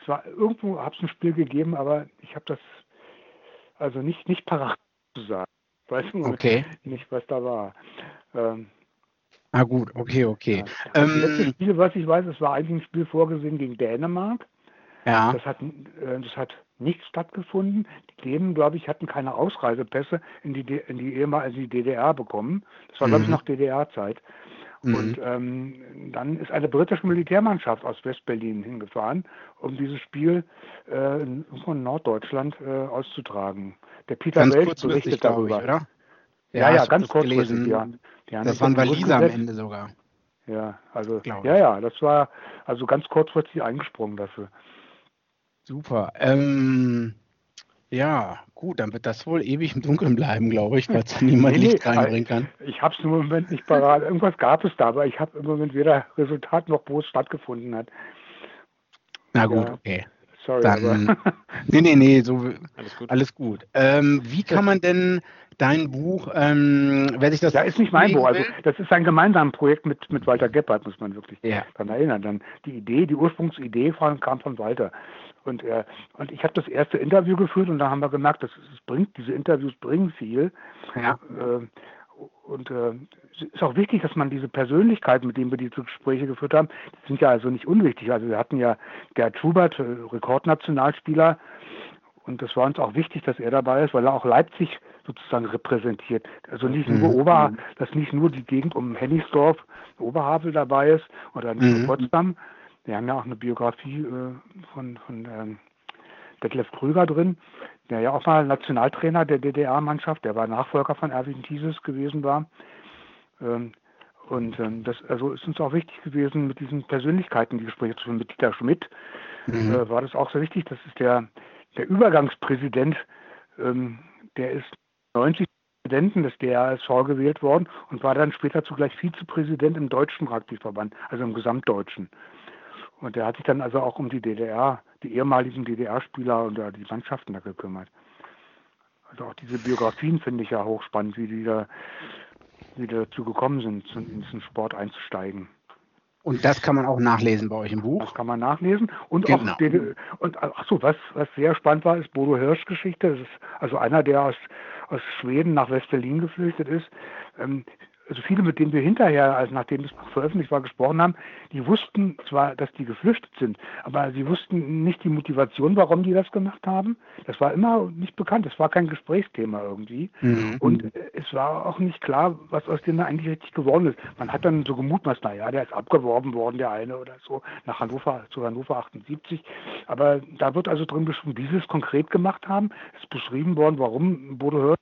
es war irgendwo, habe es ein Spiel gegeben, aber ich habe das also nicht nicht parat zu sagen. Weiß okay. nicht, was da war. Ähm, ah gut, okay, okay. Ja. Ähm, das letzte Spiel, was ich weiß, es war eigentlich ein Spiel vorgesehen gegen Dänemark. Ja. Das hat, äh, das hat nicht stattgefunden. Die Dänen, glaube ich, hatten keine Ausreisepässe in die, in die ehemalige also DDR bekommen. Das war, mhm. glaube ich, noch DDR-Zeit. Mhm. Und ähm, dann ist eine britische Militärmannschaft aus Westberlin hingefahren, um dieses Spiel äh, in, in Norddeutschland äh, auszutragen. Der Peter ganz Welt berichtet darüber. Ich, oder? Ja, ja, ja ganz kurz. Ja. Das waren Waliser am Ende sogar. Ja, also ja, ja, das war also ganz kurzfristig eingesprungen dafür. Super. Ähm, ja, gut, dann wird das wohl ewig im Dunkeln bleiben, glaube ich, weil es niemand nee, Licht reinbringen kann. Ich habe es im Moment nicht parat. Irgendwas gab es da, aber ich habe im Moment weder Resultat noch, wo es stattgefunden hat. Na gut, ja. okay. Sorry, dann, aber. nee, nee, nee, so, alles gut. Alles gut. Ähm, wie kann man denn dein Buch, ähm, wer sich das. Ja, ist nicht mein Buch. Also, das ist ein gemeinsames Projekt mit, mit Walter Gebhardt, muss man wirklich ja. daran erinnern. Dann die Idee, die Ursprungsidee von, kam von Walter. Und, er, und ich habe das erste Interview geführt und da haben wir gemerkt, dass es bringt, diese Interviews bringen viel. Ja. Äh, und äh, es ist auch wichtig, dass man diese Persönlichkeiten, mit denen wir diese Gespräche geführt haben, die sind ja also nicht unwichtig. Also wir hatten ja Gerd Schubert, äh, Rekordnationalspieler, und das war uns auch wichtig, dass er dabei ist, weil er auch Leipzig sozusagen repräsentiert. Also nicht nur mhm. Ober, dass nicht nur die Gegend um Hennigsdorf, Oberhavel dabei ist oder nicht mhm. Potsdam, wir haben ja auch eine Biografie äh, von, von ähm, Detlef Krüger drin, der ja auch mal Nationaltrainer der DDR-Mannschaft, der war Nachfolger von Erwin Thieses gewesen war. Ähm, und ähm, das also ist uns auch wichtig gewesen, mit diesen Persönlichkeiten die Gespräche zu führen. Mit Dieter Schmidt mhm. äh, war das auch sehr wichtig. Das ist der, der Übergangspräsident, ähm, der ist 90 Präsidenten des DRSV gewählt worden und war dann später zugleich Vizepräsident im Deutschen Rugbyverband, also im Gesamtdeutschen. Und er hat sich dann also auch um die DDR, die ehemaligen DDR-Spieler und die Mannschaften da gekümmert. Also auch diese Biografien finde ich ja hochspannend, wie die da, wie dazu gekommen sind, in diesen Sport einzusteigen. Und das kann man auch nachlesen bei euch im Buch. Das kann man nachlesen. Und genau. auch DD und ach so, was, was sehr spannend war, ist Bodo Hirsch Geschichte. Das ist also einer, der aus, aus Schweden nach West-Berlin geflüchtet ist. Ähm, also viele, mit denen wir hinterher, also nachdem das Buch veröffentlicht war, gesprochen haben, die wussten zwar, dass die geflüchtet sind, aber sie wussten nicht die Motivation, warum die das gemacht haben. Das war immer nicht bekannt, das war kein Gesprächsthema irgendwie. Mhm. Und es war auch nicht klar, was aus denen eigentlich richtig geworden ist. Man hat dann so gemutmaßt, naja, der ist abgeworben worden, der eine oder so, nach Hannover, zu Hannover 78. Aber da wird also drin beschrieben, wie sie es konkret gemacht haben. Es ist beschrieben worden, warum Bodo Hör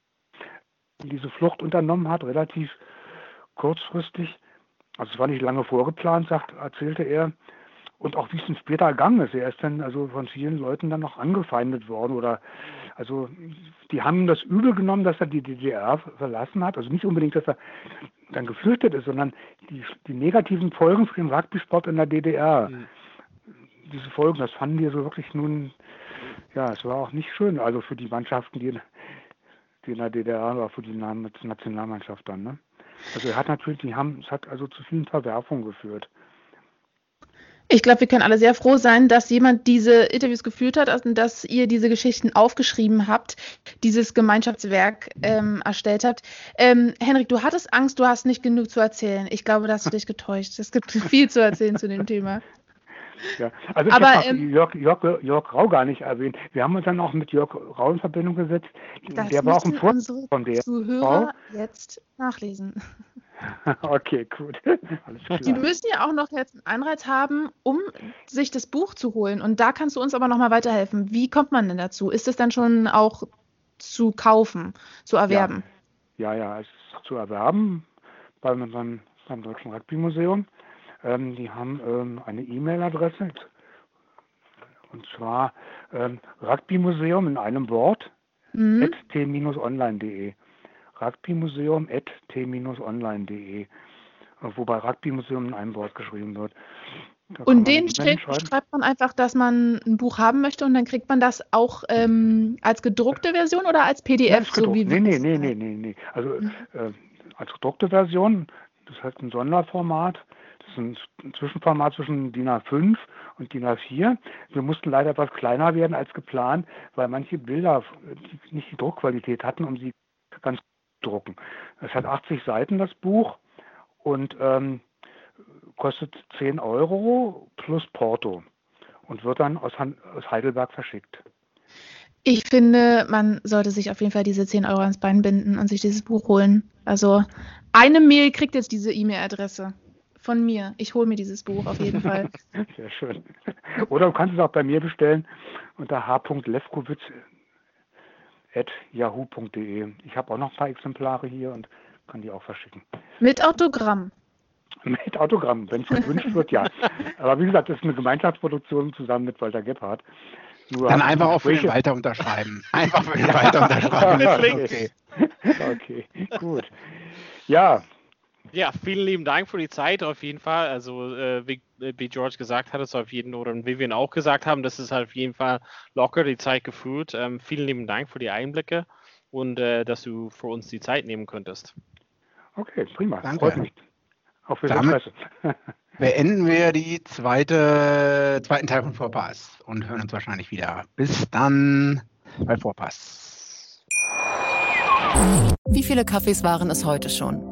diese Flucht unternommen hat, relativ kurzfristig. Also es war nicht lange vorgeplant, sagt, erzählte er. Und auch wie es dann später ergangen ist. Er ist dann also von vielen Leuten dann noch angefeindet worden oder also die haben das übel genommen, dass er die DDR verlassen hat. Also nicht unbedingt, dass er dann geflüchtet ist, sondern die, die negativen Folgen für den Rugby-Sport in der DDR. Mhm. Diese Folgen, das fanden die so wirklich nun, ja, es war auch nicht schön, also für die Mannschaften, die, die in der DDR war, für die Nationalmannschaft dann, ne? Also er hat natürlich, die haben, es hat also zu vielen Verwerfungen geführt. Ich glaube, wir können alle sehr froh sein, dass jemand diese Interviews geführt hat und dass ihr diese Geschichten aufgeschrieben habt, dieses Gemeinschaftswerk ähm, erstellt habt. Ähm, Henrik, du hattest Angst, du hast nicht genug zu erzählen. Ich glaube, da hast du dich getäuscht. Es gibt viel zu erzählen zu dem Thema. Ja, also ich habe ähm, Jörg, Jörg, Jörg Rau gar nicht erwähnt. Wir haben uns dann auch mit Jörg Rau in Verbindung gesetzt. der war auch im Vortrag von der Zuhörer Frau. jetzt nachlesen. Okay, gut. Die müssen ja auch noch jetzt einen Anreiz haben, um sich das Buch zu holen. Und da kannst du uns aber nochmal weiterhelfen. Wie kommt man denn dazu? Ist es dann schon auch zu kaufen, zu erwerben? Ja, ja, ja es ist zu erwerben bei unserem beim Deutschen Rugby Museum. Ähm, die haben ähm, eine E-Mail-Adresse und zwar ähm, Rugby-Museum in einem Wort mhm. t-online.de. Rugby-Museum t-online.de. Wobei Rugby-Museum in einem Wort geschrieben wird. Da und den schreibt man einfach, dass man ein Buch haben möchte und dann kriegt man das auch ähm, als gedruckte Version oder als PDF? Ja, so wie nee, nee, nee, nee, nee, nee. Also mhm. äh, als gedruckte Version, das heißt ein Sonderformat. Das ist ein Zwischenformat zwischen DIN A5 und DIN A4. Wir mussten leider etwas kleiner werden als geplant, weil manche Bilder nicht die Druckqualität hatten, um sie ganz zu drucken. Es hat 80 Seiten, das Buch, und ähm, kostet 10 Euro plus Porto und wird dann aus, aus Heidelberg verschickt. Ich finde, man sollte sich auf jeden Fall diese 10 Euro ans Bein binden und sich dieses Buch holen. Also eine Mail kriegt jetzt diese E-Mail-Adresse von mir. Ich hole mir dieses Buch auf jeden Fall. Sehr schön. Oder du kannst es auch bei mir bestellen unter h.lefkowitz.yahoo.de. Ich habe auch noch ein paar Exemplare hier und kann die auch verschicken. Mit Autogramm. Mit Autogramm, wenn es gewünscht wird, ja. Aber wie gesagt, das ist eine Gemeinschaftsproduktion zusammen mit Walter Gebhardt. Nur Dann einfach auch für den Walter unterschreiben. Einfach für den Walter unterschreiben. okay. okay, gut. Ja. Ja, vielen lieben Dank für die Zeit auf jeden Fall. Also äh, wie, äh, wie, George gesagt hat, es auf jeden oder wie wir ihn auch gesagt haben, das ist halt auf jeden Fall locker die Zeit gefühlt. Ähm, vielen lieben Dank für die Einblicke und äh, dass du für uns die Zeit nehmen könntest. Okay, prima. Danke. Freut mich. Auch für Damit beenden wir die zweite, zweiten Teil von Vorpass und hören uns wahrscheinlich wieder. Bis dann bei Vorpass. Wie viele Kaffees waren es heute schon?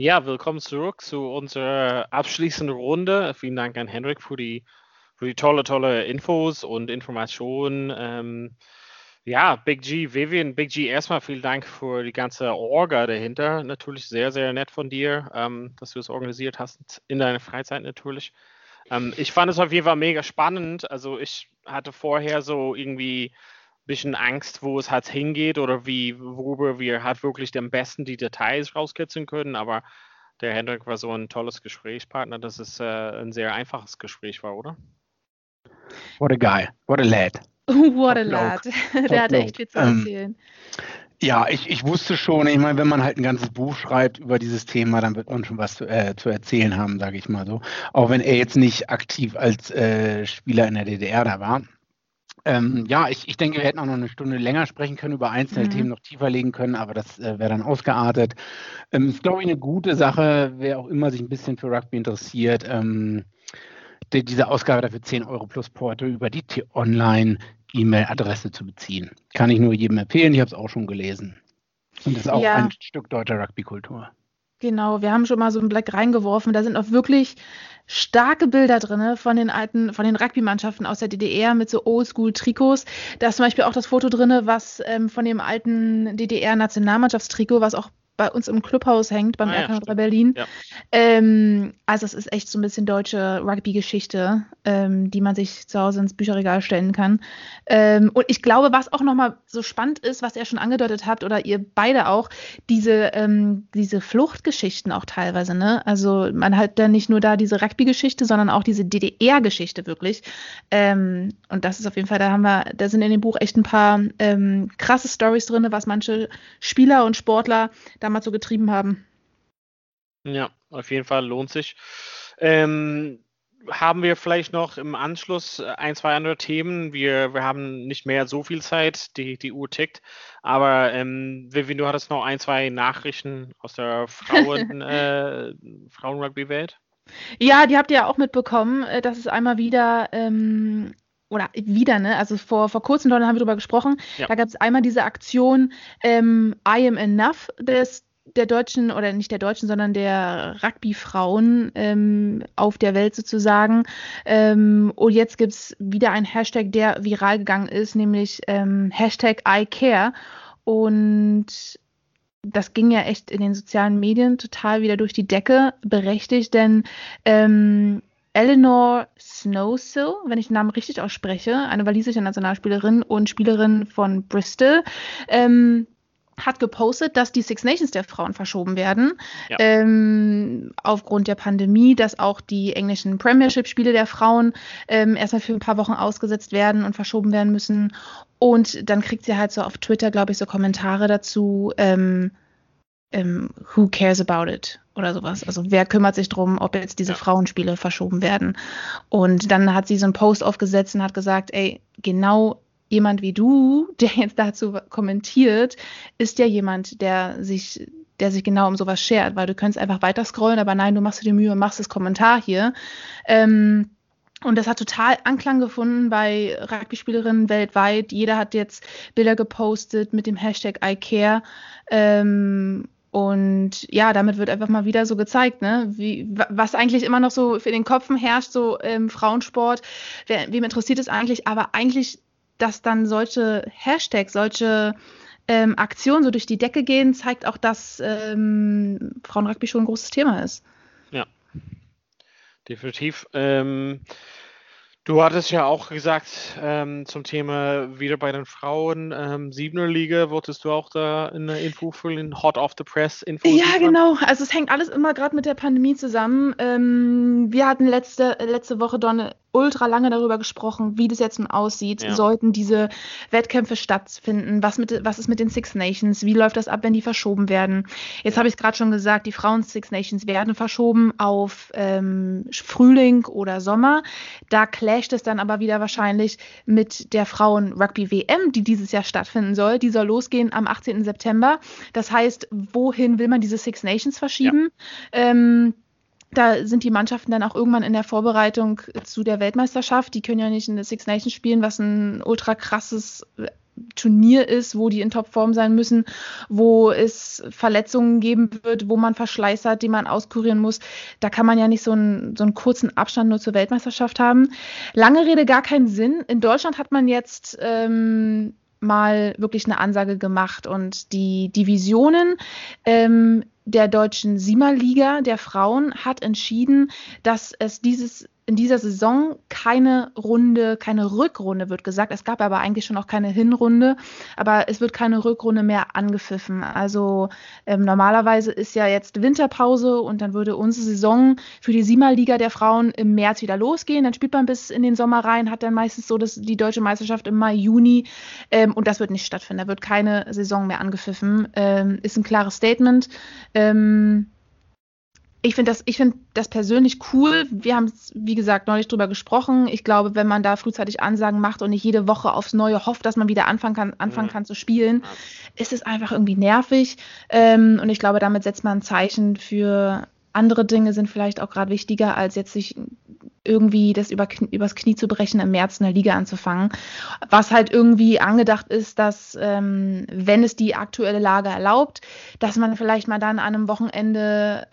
Ja, willkommen zurück zu unserer abschließenden Runde. Vielen Dank an Henrik für die für die tolle, tolle Infos und Informationen. Ähm, ja, Big G, Vivian, Big G, erstmal vielen Dank für die ganze Orga dahinter. Natürlich sehr, sehr nett von dir, ähm, dass du es organisiert hast, in deiner Freizeit natürlich. Ähm, ich fand es auf jeden Fall mega spannend. Also ich hatte vorher so irgendwie bisschen Angst, wo es halt hingeht oder wie, worüber wir halt wirklich am besten die Details rauskitzeln können. Aber der Hendrik war so ein tolles Gesprächspartner, dass es äh, ein sehr einfaches Gespräch war, oder? What a guy. What a lad. What a lad. Der hat echt viel zu ähm, erzählen. ja, ich, ich wusste schon, ich meine, wenn man halt ein ganzes Buch schreibt über dieses Thema, dann wird man schon was zu, äh, zu erzählen haben, sage ich mal so. Auch wenn er jetzt nicht aktiv als äh, Spieler in der DDR da war. Ähm, ja, ich, ich denke, wir hätten auch noch eine Stunde länger sprechen können, über einzelne mhm. Themen noch tiefer legen können, aber das äh, wäre dann ausgeartet. Ähm, ist, glaube ich, eine gute Sache, wer auch immer sich ein bisschen für Rugby interessiert. Ähm, die, diese Ausgabe dafür 10 Euro plus Porto über die T-Online-E-Mail-Adresse zu beziehen. Kann ich nur jedem empfehlen, ich habe es auch schon gelesen. Und das ist auch ja. ein Stück deutscher Rugby-Kultur. Genau, wir haben schon mal so einen Blick reingeworfen. Da sind auch wirklich starke Bilder drin von den alten, von den Rugby-Mannschaften aus der DDR mit so Oldschool-Trikots. Da ist zum Beispiel auch das Foto drin, was ähm, von dem alten DDR-Nationalmannschaftstrikot, was auch bei uns im Clubhaus hängt, beim ah, RK ja, Berlin. Ja. Ähm, also es ist echt so ein bisschen deutsche Rugby-Geschichte, ähm, die man sich zu Hause ins Bücherregal stellen kann. Ähm, und ich glaube, was auch nochmal so spannend ist, was ihr schon angedeutet habt, oder ihr beide auch, diese, ähm, diese Fluchtgeschichten auch teilweise, ne? Also man hat da nicht nur da diese Rugby-Geschichte, sondern auch diese DDR-Geschichte wirklich. Ähm, und das ist auf jeden Fall, da haben wir, da sind in dem Buch echt ein paar ähm, krasse Stories drin, was manche Spieler und Sportler da damals so getrieben haben. Ja, auf jeden Fall lohnt sich. Ähm, haben wir vielleicht noch im Anschluss ein, zwei andere Themen. Wir, wir haben nicht mehr so viel Zeit, die, die Uhr tickt. Aber ähm, Vivian, du hattest noch ein, zwei Nachrichten aus der Frauen, äh, Frauenrugby-Welt. Ja, die habt ihr ja auch mitbekommen, äh, dass es einmal wieder ähm, oder wieder, ne? Also vor, vor kurzem haben wir darüber gesprochen. Ja. Da gab es einmal diese Aktion ähm, I am enough des der deutschen oder nicht der deutschen, sondern der Rugby-Frauen ähm, auf der Welt sozusagen. Ähm, und jetzt gibt es wieder einen Hashtag, der viral gegangen ist, nämlich ähm, Hashtag ICare. Und das ging ja echt in den sozialen Medien total wieder durch die Decke, berechtigt, denn ähm, Eleanor Snowsill, wenn ich den Namen richtig ausspreche, eine walisische Nationalspielerin und Spielerin von Bristol, ähm, hat gepostet, dass die Six Nations der Frauen verschoben werden. Ja. Ähm, aufgrund der Pandemie, dass auch die englischen Premiership-Spiele der Frauen ähm, erstmal für ein paar Wochen ausgesetzt werden und verschoben werden müssen. Und dann kriegt sie halt so auf Twitter, glaube ich, so Kommentare dazu. Ähm, ähm, who cares about it oder sowas. Also wer kümmert sich darum, ob jetzt diese. Frauenspiele verschoben werden. Und dann hat sie so einen Post aufgesetzt und hat gesagt, ey, genau jemand wie du, der jetzt dazu kommentiert, ist ja jemand, der sich der sich genau um sowas schert, weil du könntest einfach weiter scrollen, aber nein, du machst dir die Mühe und machst das Kommentar hier. Ähm, und das hat total Anklang gefunden bei Rugby-Spielerinnen weltweit. Jeder hat jetzt Bilder gepostet mit dem Hashtag ICare. Ähm, und ja, damit wird einfach mal wieder so gezeigt, ne, wie, was eigentlich immer noch so für den Kopf herrscht, so ähm, Frauensport, wer, wem interessiert es eigentlich, aber eigentlich, dass dann solche Hashtags, solche ähm, Aktionen so durch die Decke gehen, zeigt auch, dass ähm, Frauenrugby schon ein großes Thema ist. Ja, definitiv. Ähm, Du hattest ja auch gesagt ähm, zum Thema wieder bei den Frauen, ähm, Siebener Liga, wolltest du auch da eine Info füllen, Hot off the Press Info? Ja, liefern? genau. Also es hängt alles immer gerade mit der Pandemie zusammen. Ähm, wir hatten letzte, letzte Woche Donne ultra lange darüber gesprochen, wie das jetzt nun aussieht. Ja. Sollten diese Wettkämpfe stattfinden? Was, mit, was ist mit den Six Nations? Wie läuft das ab, wenn die verschoben werden? Jetzt habe ich es gerade schon gesagt, die Frauen Six Nations werden verschoben auf ähm, Frühling oder Sommer. Da clasht es dann aber wieder wahrscheinlich mit der Frauen Rugby WM, die dieses Jahr stattfinden soll. Die soll losgehen am 18. September. Das heißt, wohin will man diese Six Nations verschieben? Ja. Ähm, da sind die Mannschaften dann auch irgendwann in der Vorbereitung zu der Weltmeisterschaft. Die können ja nicht in der Six Nations spielen, was ein ultra krasses Turnier ist, wo die in Topform sein müssen, wo es Verletzungen geben wird, wo man Verschleiß hat, die man auskurieren muss. Da kann man ja nicht so einen, so einen kurzen Abstand nur zur Weltmeisterschaft haben. Lange Rede, gar keinen Sinn. In Deutschland hat man jetzt ähm, mal wirklich eine Ansage gemacht und die Divisionen ähm, der deutschen Siemerliga der Frauen hat entschieden, dass es dieses in dieser Saison keine Runde, keine Rückrunde wird gesagt. Es gab aber eigentlich schon auch keine Hinrunde, aber es wird keine Rückrunde mehr angepfiffen. Also ähm, normalerweise ist ja jetzt Winterpause und dann würde unsere Saison für die Siemerliga der Frauen im März wieder losgehen. Dann spielt man bis in den Sommer rein, hat dann meistens so das, die deutsche Meisterschaft im Mai, Juni ähm, und das wird nicht stattfinden. Da wird keine Saison mehr angepfiffen. Ähm, ist ein klares Statement. Ähm, ich finde das, ich das persönlich cool. Wir haben es, wie gesagt, neulich drüber gesprochen. Ich glaube, wenn man da frühzeitig Ansagen macht und nicht jede Woche aufs Neue hofft, dass man wieder anfangen kann, anfangen kann zu spielen, ist es einfach irgendwie nervig. Ähm, und ich glaube, damit setzt man ein Zeichen für andere Dinge, sind vielleicht auch gerade wichtiger, als jetzt sich irgendwie das über, übers Knie zu brechen, im März in der Liga anzufangen. Was halt irgendwie angedacht ist, dass, ähm, wenn es die aktuelle Lage erlaubt, dass man vielleicht mal dann an einem Wochenende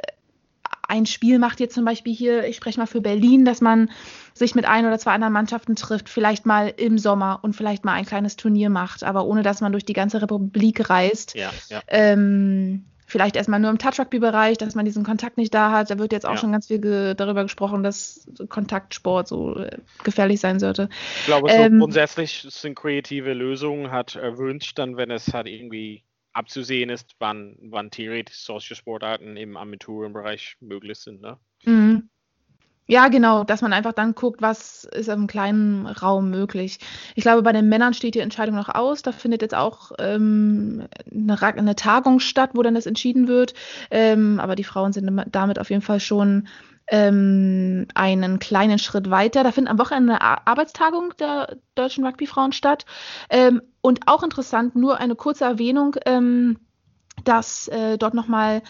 ein Spiel macht jetzt zum Beispiel hier, ich spreche mal für Berlin, dass man sich mit ein oder zwei anderen Mannschaften trifft, vielleicht mal im Sommer und vielleicht mal ein kleines Turnier macht, aber ohne dass man durch die ganze Republik reist. Ja, ja. Ähm, vielleicht erstmal nur im Touch-Rugby-Bereich, dass man diesen Kontakt nicht da hat. Da wird jetzt auch ja. schon ganz viel ge darüber gesprochen, dass Kontaktsport so äh, gefährlich sein sollte. Ich glaube, so ähm, grundsätzlich sind kreative Lösungen hat erwünscht, dann wenn es halt irgendwie abzusehen ist, wann, wann theoretisch solche Sportarten im Armaturenbereich möglich sind. Ne? Mhm. Ja, genau, dass man einfach dann guckt, was ist im kleinen Raum möglich. Ich glaube, bei den Männern steht die Entscheidung noch aus. Da findet jetzt auch ähm, eine, eine, Tagung statt, wo dann das entschieden wird. Ähm, aber die Frauen sind damit auf jeden Fall schon ähm, einen kleinen Schritt weiter. Da findet am Wochenende eine Arbeitstagung der deutschen Rugbyfrauen statt. Ähm, und auch interessant, nur eine kurze Erwähnung, ähm, dass äh, dort nochmal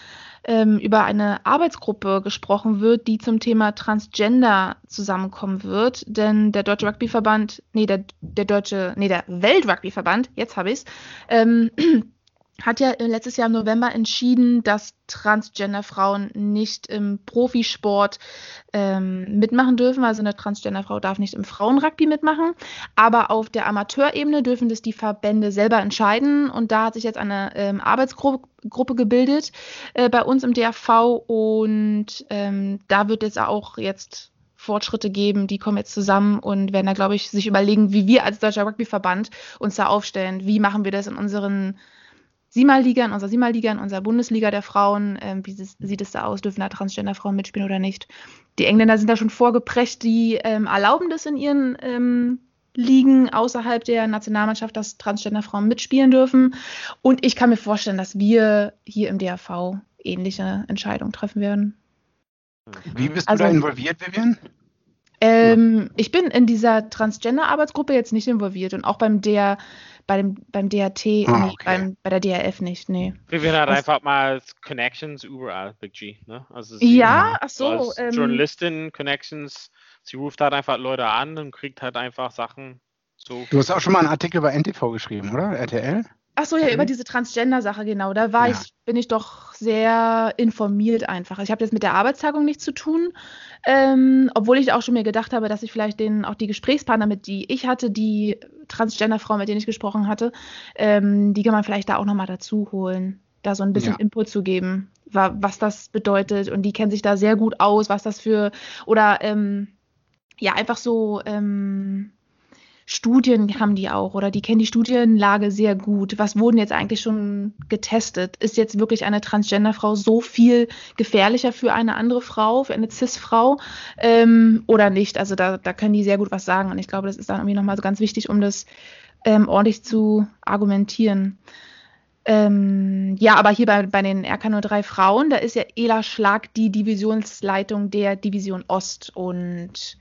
ähm, über eine Arbeitsgruppe gesprochen wird, die zum Thema Transgender zusammenkommen wird. Denn der Deutsche Rugbyverband, nee, der, der Deutsche, nee, der Weltrugbyverband, jetzt habe ich es, ähm, hat ja letztes Jahr im November entschieden, dass Transgender-Frauen nicht im Profisport ähm, mitmachen dürfen. Also eine Transgender-Frau darf nicht im Frauenrugby mitmachen. Aber auf der Amateurebene dürfen das die Verbände selber entscheiden. Und da hat sich jetzt eine ähm, Arbeitsgruppe gebildet äh, bei uns im DRV. Und ähm, da wird jetzt auch jetzt Fortschritte geben, die kommen jetzt zusammen und werden da, glaube ich, sich überlegen, wie wir als Deutscher Rugbyverband uns da aufstellen. Wie machen wir das in unseren Siemalliga, in unserer Siemalliga, in unserer Bundesliga der Frauen. Ähm, wie sieht es da aus? Dürfen da Transgender-Frauen mitspielen oder nicht? Die Engländer sind da schon vorgeprescht, die ähm, erlauben das in ihren ähm, Ligen außerhalb der Nationalmannschaft, dass Transgender-Frauen mitspielen dürfen. Und ich kann mir vorstellen, dass wir hier im DRV ähnliche Entscheidungen treffen werden. Wie bist also, du da involviert, Vivian? Ähm, ich bin in dieser Transgender-Arbeitsgruppe jetzt nicht involviert und auch beim der bei dem, beim DRT, ah, nee, okay. beim, bei der DRF nicht, nee. Wir hat einfach mal Connections überall, Big G, ne? Also ja, ach so. Ähm, Journalistin Connections, sie ruft halt einfach Leute an und kriegt halt einfach Sachen so. Du hast auch schon mal einen Artikel bei NTV geschrieben, oder? RTL? Ach so, ja, über diese Transgender-Sache, genau. Da war ja. ich, bin ich doch sehr informiert einfach. Ich habe jetzt mit der Arbeitstagung nichts zu tun, ähm, obwohl ich auch schon mir gedacht habe, dass ich vielleicht den, auch die Gesprächspartner, mit die ich hatte, die Transgender-Frau, mit denen ich gesprochen hatte, ähm, die kann man vielleicht da auch nochmal dazu holen, da so ein bisschen ja. Input zu geben, was das bedeutet. Und die kennen sich da sehr gut aus, was das für, oder ähm, ja, einfach so, ähm, Studien haben die auch oder die kennen die Studienlage sehr gut. Was wurden jetzt eigentlich schon getestet? Ist jetzt wirklich eine Transgender-Frau so viel gefährlicher für eine andere Frau, für eine Cis-Frau ähm, oder nicht? Also da, da können die sehr gut was sagen und ich glaube, das ist dann irgendwie nochmal so ganz wichtig, um das ähm, ordentlich zu argumentieren. Ähm, ja, aber hier bei, bei den RK03 Frauen, da ist ja Ela Schlag die Divisionsleitung der Division Ost und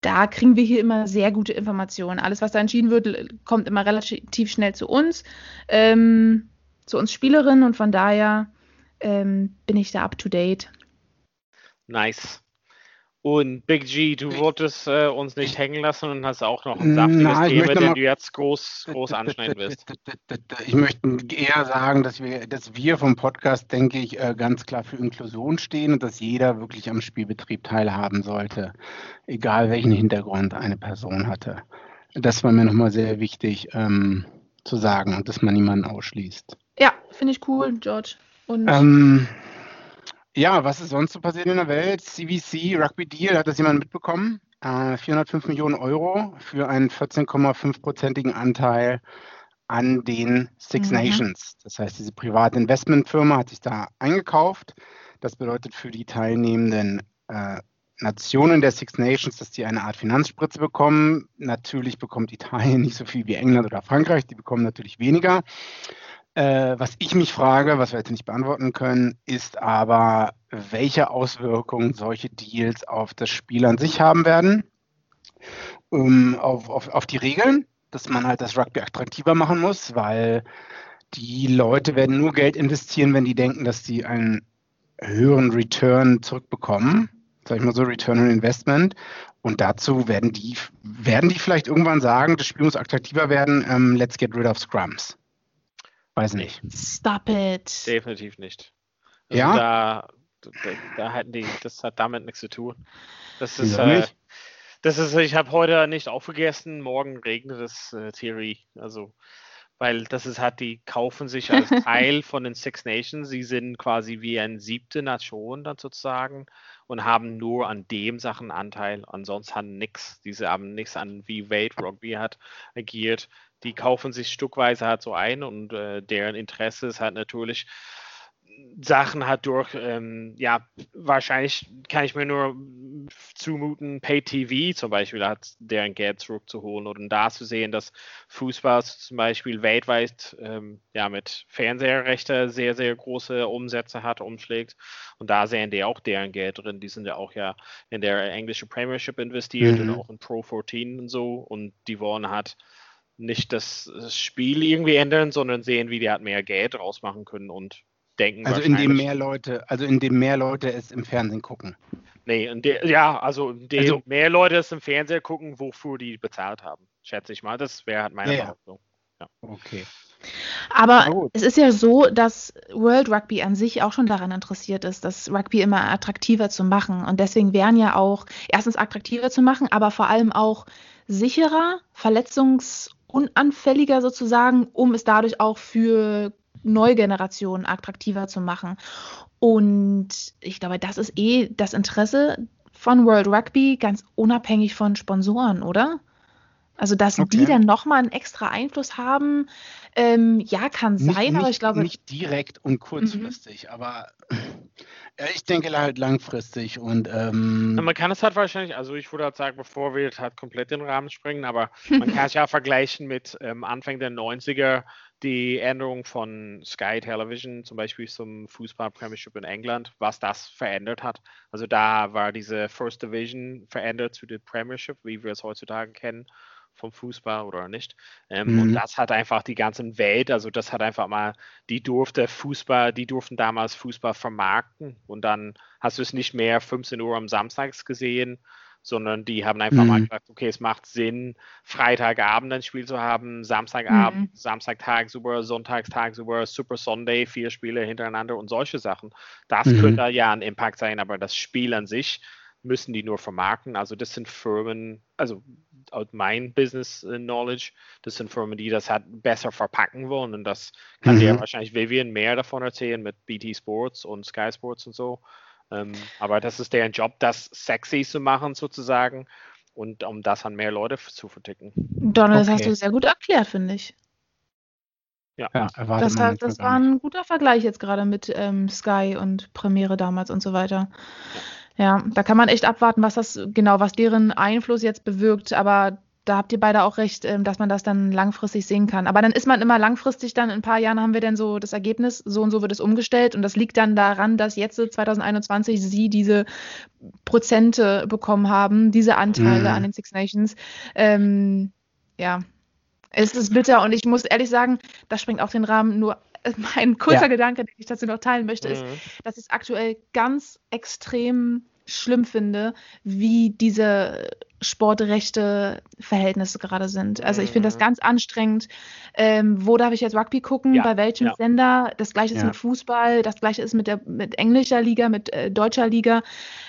da kriegen wir hier immer sehr gute Informationen. Alles, was da entschieden wird, kommt immer relativ schnell zu uns, ähm, zu uns Spielerinnen und von daher ähm, bin ich da up to date. Nice. Und Big G, du wolltest äh, uns nicht hängen lassen und hast auch noch ein saftiges Na, Thema, den du jetzt groß, groß anschneiden wirst. Ich möchte eher sagen, dass wir, dass wir vom Podcast, denke ich, äh, ganz klar für Inklusion stehen und dass jeder wirklich am Spielbetrieb teilhaben sollte, egal welchen Hintergrund eine Person hatte. Das war mir nochmal sehr wichtig ähm, zu sagen und dass man niemanden ausschließt. Ja, finde ich cool, George. Und ähm, ja, was ist sonst so passiert in der Welt? CVC, Rugby Deal, hat das jemand mitbekommen? Äh, 405 Millionen Euro für einen 14,5-prozentigen Anteil an den Six mhm. Nations. Das heißt, diese private Investmentfirma hat sich da eingekauft. Das bedeutet für die teilnehmenden äh, Nationen der Six Nations, dass die eine Art Finanzspritze bekommen. Natürlich bekommt Italien nicht so viel wie England oder Frankreich, die bekommen natürlich weniger. Äh, was ich mich frage, was wir jetzt nicht beantworten können, ist aber, welche Auswirkungen solche Deals auf das Spiel an sich haben werden, um, auf, auf, auf die Regeln, dass man halt das Rugby attraktiver machen muss, weil die Leute werden nur Geld investieren, wenn die denken, dass sie einen höheren Return zurückbekommen. Sag ich mal so, Return on Investment. Und dazu werden die, werden die vielleicht irgendwann sagen, das Spiel muss attraktiver werden, ähm, let's get rid of Scrums. Weiß nicht. Stop it. Definitiv nicht. Also ja. Da, da, da hatten die, das hat damit nichts zu tun. Das ist, äh, das ist, ich habe heute nicht aufgegessen, morgen regnet es äh, Theorie. Also, weil das ist halt, die kaufen sich als Teil von den Six Nations. Sie sind quasi wie eine siebte Nation dann sozusagen und haben nur an dem Sachen Anteil. Ansonsten haben nichts. Diese haben nichts an, wie Wade Rugby hat agiert die kaufen sich stückweise halt so ein und äh, deren Interesse ist halt natürlich Sachen hat durch, ähm, ja, wahrscheinlich kann ich mir nur zumuten, Pay-TV zum Beispiel hat deren Geld zurückzuholen oder da zu sehen, dass Fußball zum Beispiel weltweit ähm, ja, mit Fernseherrechte sehr, sehr große Umsätze hat, umschlägt. Und da sehen die auch deren Geld drin. Die sind ja auch ja in der englischen Premiership investiert mhm. und auch in Pro 14 und so. Und die wollen halt nicht das Spiel irgendwie ändern, sondern sehen, wie die halt mehr Geld rausmachen können und denken. Also indem mehr Leute, also indem mehr Leute es im Fernsehen gucken. Nee, de, ja, also indem also, mehr Leute es im Fernsehen gucken, wofür die bezahlt haben, schätze ich mal. Das wäre halt meine ja, Behauptung. Ja. Okay. Aber es ist ja so, dass World Rugby an sich auch schon daran interessiert ist, das Rugby immer attraktiver zu machen. Und deswegen wären ja auch erstens attraktiver zu machen, aber vor allem auch sicherer, verletzungsunanfälliger sozusagen, um es dadurch auch für neue Generationen attraktiver zu machen. Und ich glaube, das ist eh das Interesse von World Rugby, ganz unabhängig von Sponsoren, oder? Also, dass okay. die dann nochmal einen extra Einfluss haben, ähm, ja, kann sein, nicht, aber ich glaube. Nicht direkt und kurzfristig, mhm. aber ich denke halt langfristig und. Ähm, man kann es halt wahrscheinlich, also ich würde halt sagen, bevor wir halt komplett den Rahmen springen, aber man kann es ja vergleichen mit ähm, Anfang der 90er die Änderung von Sky Television zum Beispiel zum Fußball Premiership in England, was das verändert hat. Also da war diese First Division verändert zu der Premiership, wie wir es heutzutage kennen vom Fußball oder nicht. Ähm, mhm. Und das hat einfach die ganze Welt, also das hat einfach mal, die durfte Fußball, die durften damals Fußball vermarkten und dann hast du es nicht mehr 15 Uhr am Samstags gesehen, sondern die haben einfach mhm. mal gesagt, okay, es macht Sinn, Freitagabend ein Spiel zu haben, Samstagabend, mhm. Samstagtag super, Sonntagstag super, Super Sunday, vier Spiele hintereinander und solche Sachen. Das mhm. könnte ja ein Impact sein, aber das Spiel an sich müssen die nur vermarkten. Also das sind Firmen, also aus mein Business Knowledge, das sind Firmen, die das halt besser verpacken wollen und das kann mhm. dir wahrscheinlich Vivian mehr davon erzählen mit BT Sports und Sky Sports und so. Ähm, aber das ist deren Job, das sexy zu machen sozusagen und um das an mehr Leute zu verticken. Donald, okay. das hast du sehr gut erklärt, finde ich. Ja, ja das, das war ein guter Vergleich jetzt gerade mit ähm, Sky und Premiere damals und so weiter. Ja. Ja, da kann man echt abwarten, was das genau, was deren Einfluss jetzt bewirkt. Aber da habt ihr beide auch recht, ähm, dass man das dann langfristig sehen kann. Aber dann ist man immer langfristig, dann in ein paar Jahren haben wir dann so das Ergebnis, so und so wird es umgestellt. Und das liegt dann daran, dass jetzt 2021 sie diese Prozente bekommen haben, diese Anteile mhm. an den Six Nations. Ähm, ja, es ist bitter und ich muss ehrlich sagen, das springt auch den Rahmen nur mein kurzer ja. Gedanke, den ich dazu noch teilen möchte, mhm. ist, dass es aktuell ganz extrem schlimm finde, wie diese Sportrechte Verhältnisse gerade sind. Also ich finde das mhm. ganz anstrengend. Ähm, wo darf ich jetzt Rugby gucken? Ja, Bei welchem ja. Sender? Das gleiche ist ja. mit Fußball, das gleiche ist mit der mit englischer Liga, mit äh, deutscher Liga.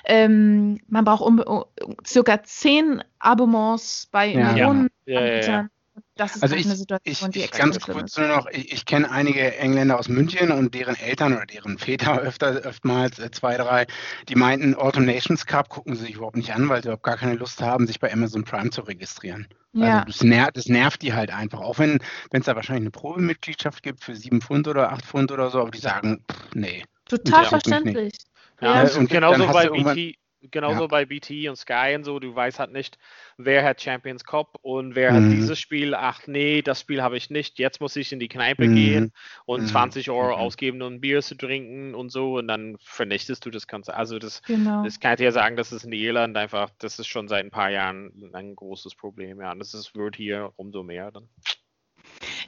Ähm, man braucht um, um, circa zehn Abonnements bei Millionen Anbietern das ist also ich, eine Situation, ich, die ich ganz kurz nur noch, ich, ich kenne einige Engländer aus München und deren Eltern oder deren Väter öfter, öftmals, äh, zwei, drei, die meinten, Auto Nations Cup gucken sie sich überhaupt nicht an, weil sie überhaupt gar keine Lust haben, sich bei Amazon Prime zu registrieren. Also ja. Also das, nervt, das nervt die halt einfach, auch wenn es da wahrscheinlich eine Probemitgliedschaft gibt für sieben Pfund oder acht Pfund oder so, aber die sagen, pff, nee. Total verständlich. Ja, ja, und genauso bei BT, genauso ja. bei BT und Sky und so, du weißt halt nicht, wer hat Champions Cup und wer mhm. hat dieses Spiel, ach nee, das Spiel habe ich nicht, jetzt muss ich in die Kneipe mhm. gehen und mhm. 20 Euro mhm. ausgeben, um ein Bier zu trinken und so und dann vernichtest du das Ganze. Also das, genau. das kann ich dir sagen, das ist in Irland einfach, das ist schon seit ein paar Jahren ein großes Problem, ja, und das ist, wird hier umso mehr dann.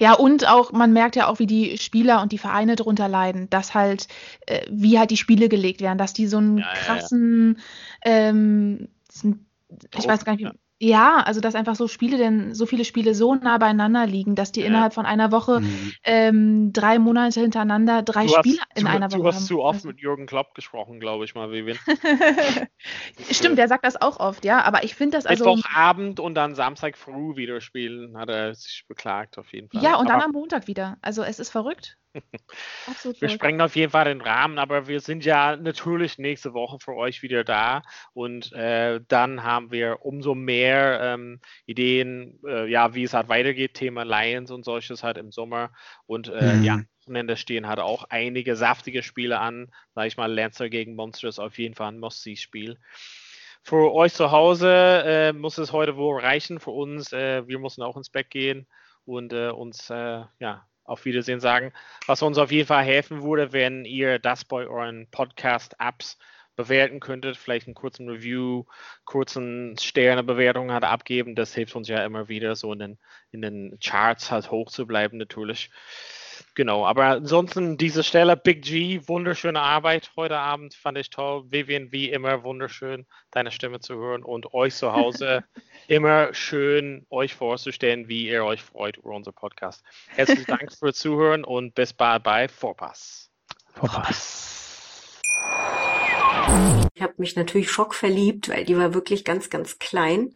Ja, und auch, man merkt ja auch, wie die Spieler und die Vereine darunter leiden, dass halt, äh, wie halt die Spiele gelegt werden, dass die so einen ja, krassen, ja, ja. Ähm, ich weiß gar nicht, wie, ja, also dass einfach so Spiele denn, so viele Spiele so nah beieinander liegen, dass die ja. innerhalb von einer Woche mhm. ähm, drei Monate hintereinander drei du Spiele hast, in du, einer Woche. Du hast haben. zu oft also. mit Jürgen Klopp gesprochen, glaube ich mal, Vivian. Stimmt, der sagt das auch oft, ja, aber ich finde das also. Mittwochabend und dann Samstag früh wieder spielen, hat er sich beklagt, auf jeden Fall. Ja, und aber dann am Montag wieder. Also es ist verrückt. Absolut wir sprengen auf jeden Fall den Rahmen, aber wir sind ja natürlich nächste Woche für euch wieder da und äh, dann haben wir umso mehr ähm, Ideen, äh, ja, wie es halt weitergeht, Thema Lions und solches halt im Sommer und äh, mhm. ja, Wochenende stehen halt auch einige saftige Spiele an, sag ich mal, Lancer gegen Monsters auf jeden Fall ein Must-See-Spiel. für euch zu Hause äh, muss es heute wohl reichen. Für uns, äh, wir müssen auch ins Bett gehen und äh, uns äh, ja, auf Wiedersehen sagen. Was uns auf jeden Fall helfen würde, wenn ihr das bei euren Podcast-Apps bewerten könntet, vielleicht einen kurzen Review, kurzen Sternebewertung halt abgeben. Das hilft uns ja immer wieder, so in den, in den Charts halt hoch zu bleiben, natürlich. Genau, aber ansonsten diese Stelle, Big G, wunderschöne Arbeit heute Abend, fand ich toll. Vivian, wie immer, wunderschön, deine Stimme zu hören und euch zu Hause immer schön, euch vorzustellen, wie ihr euch freut über unser Podcast. Herzlichen Dank fürs Zuhören und bis bald bei Vorpass. Vorpass. Ich habe mich natürlich schockverliebt, weil die war wirklich ganz, ganz klein.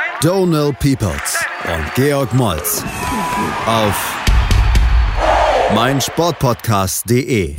Donal Peoples und Georg Moltz auf meinsportpodcast.de.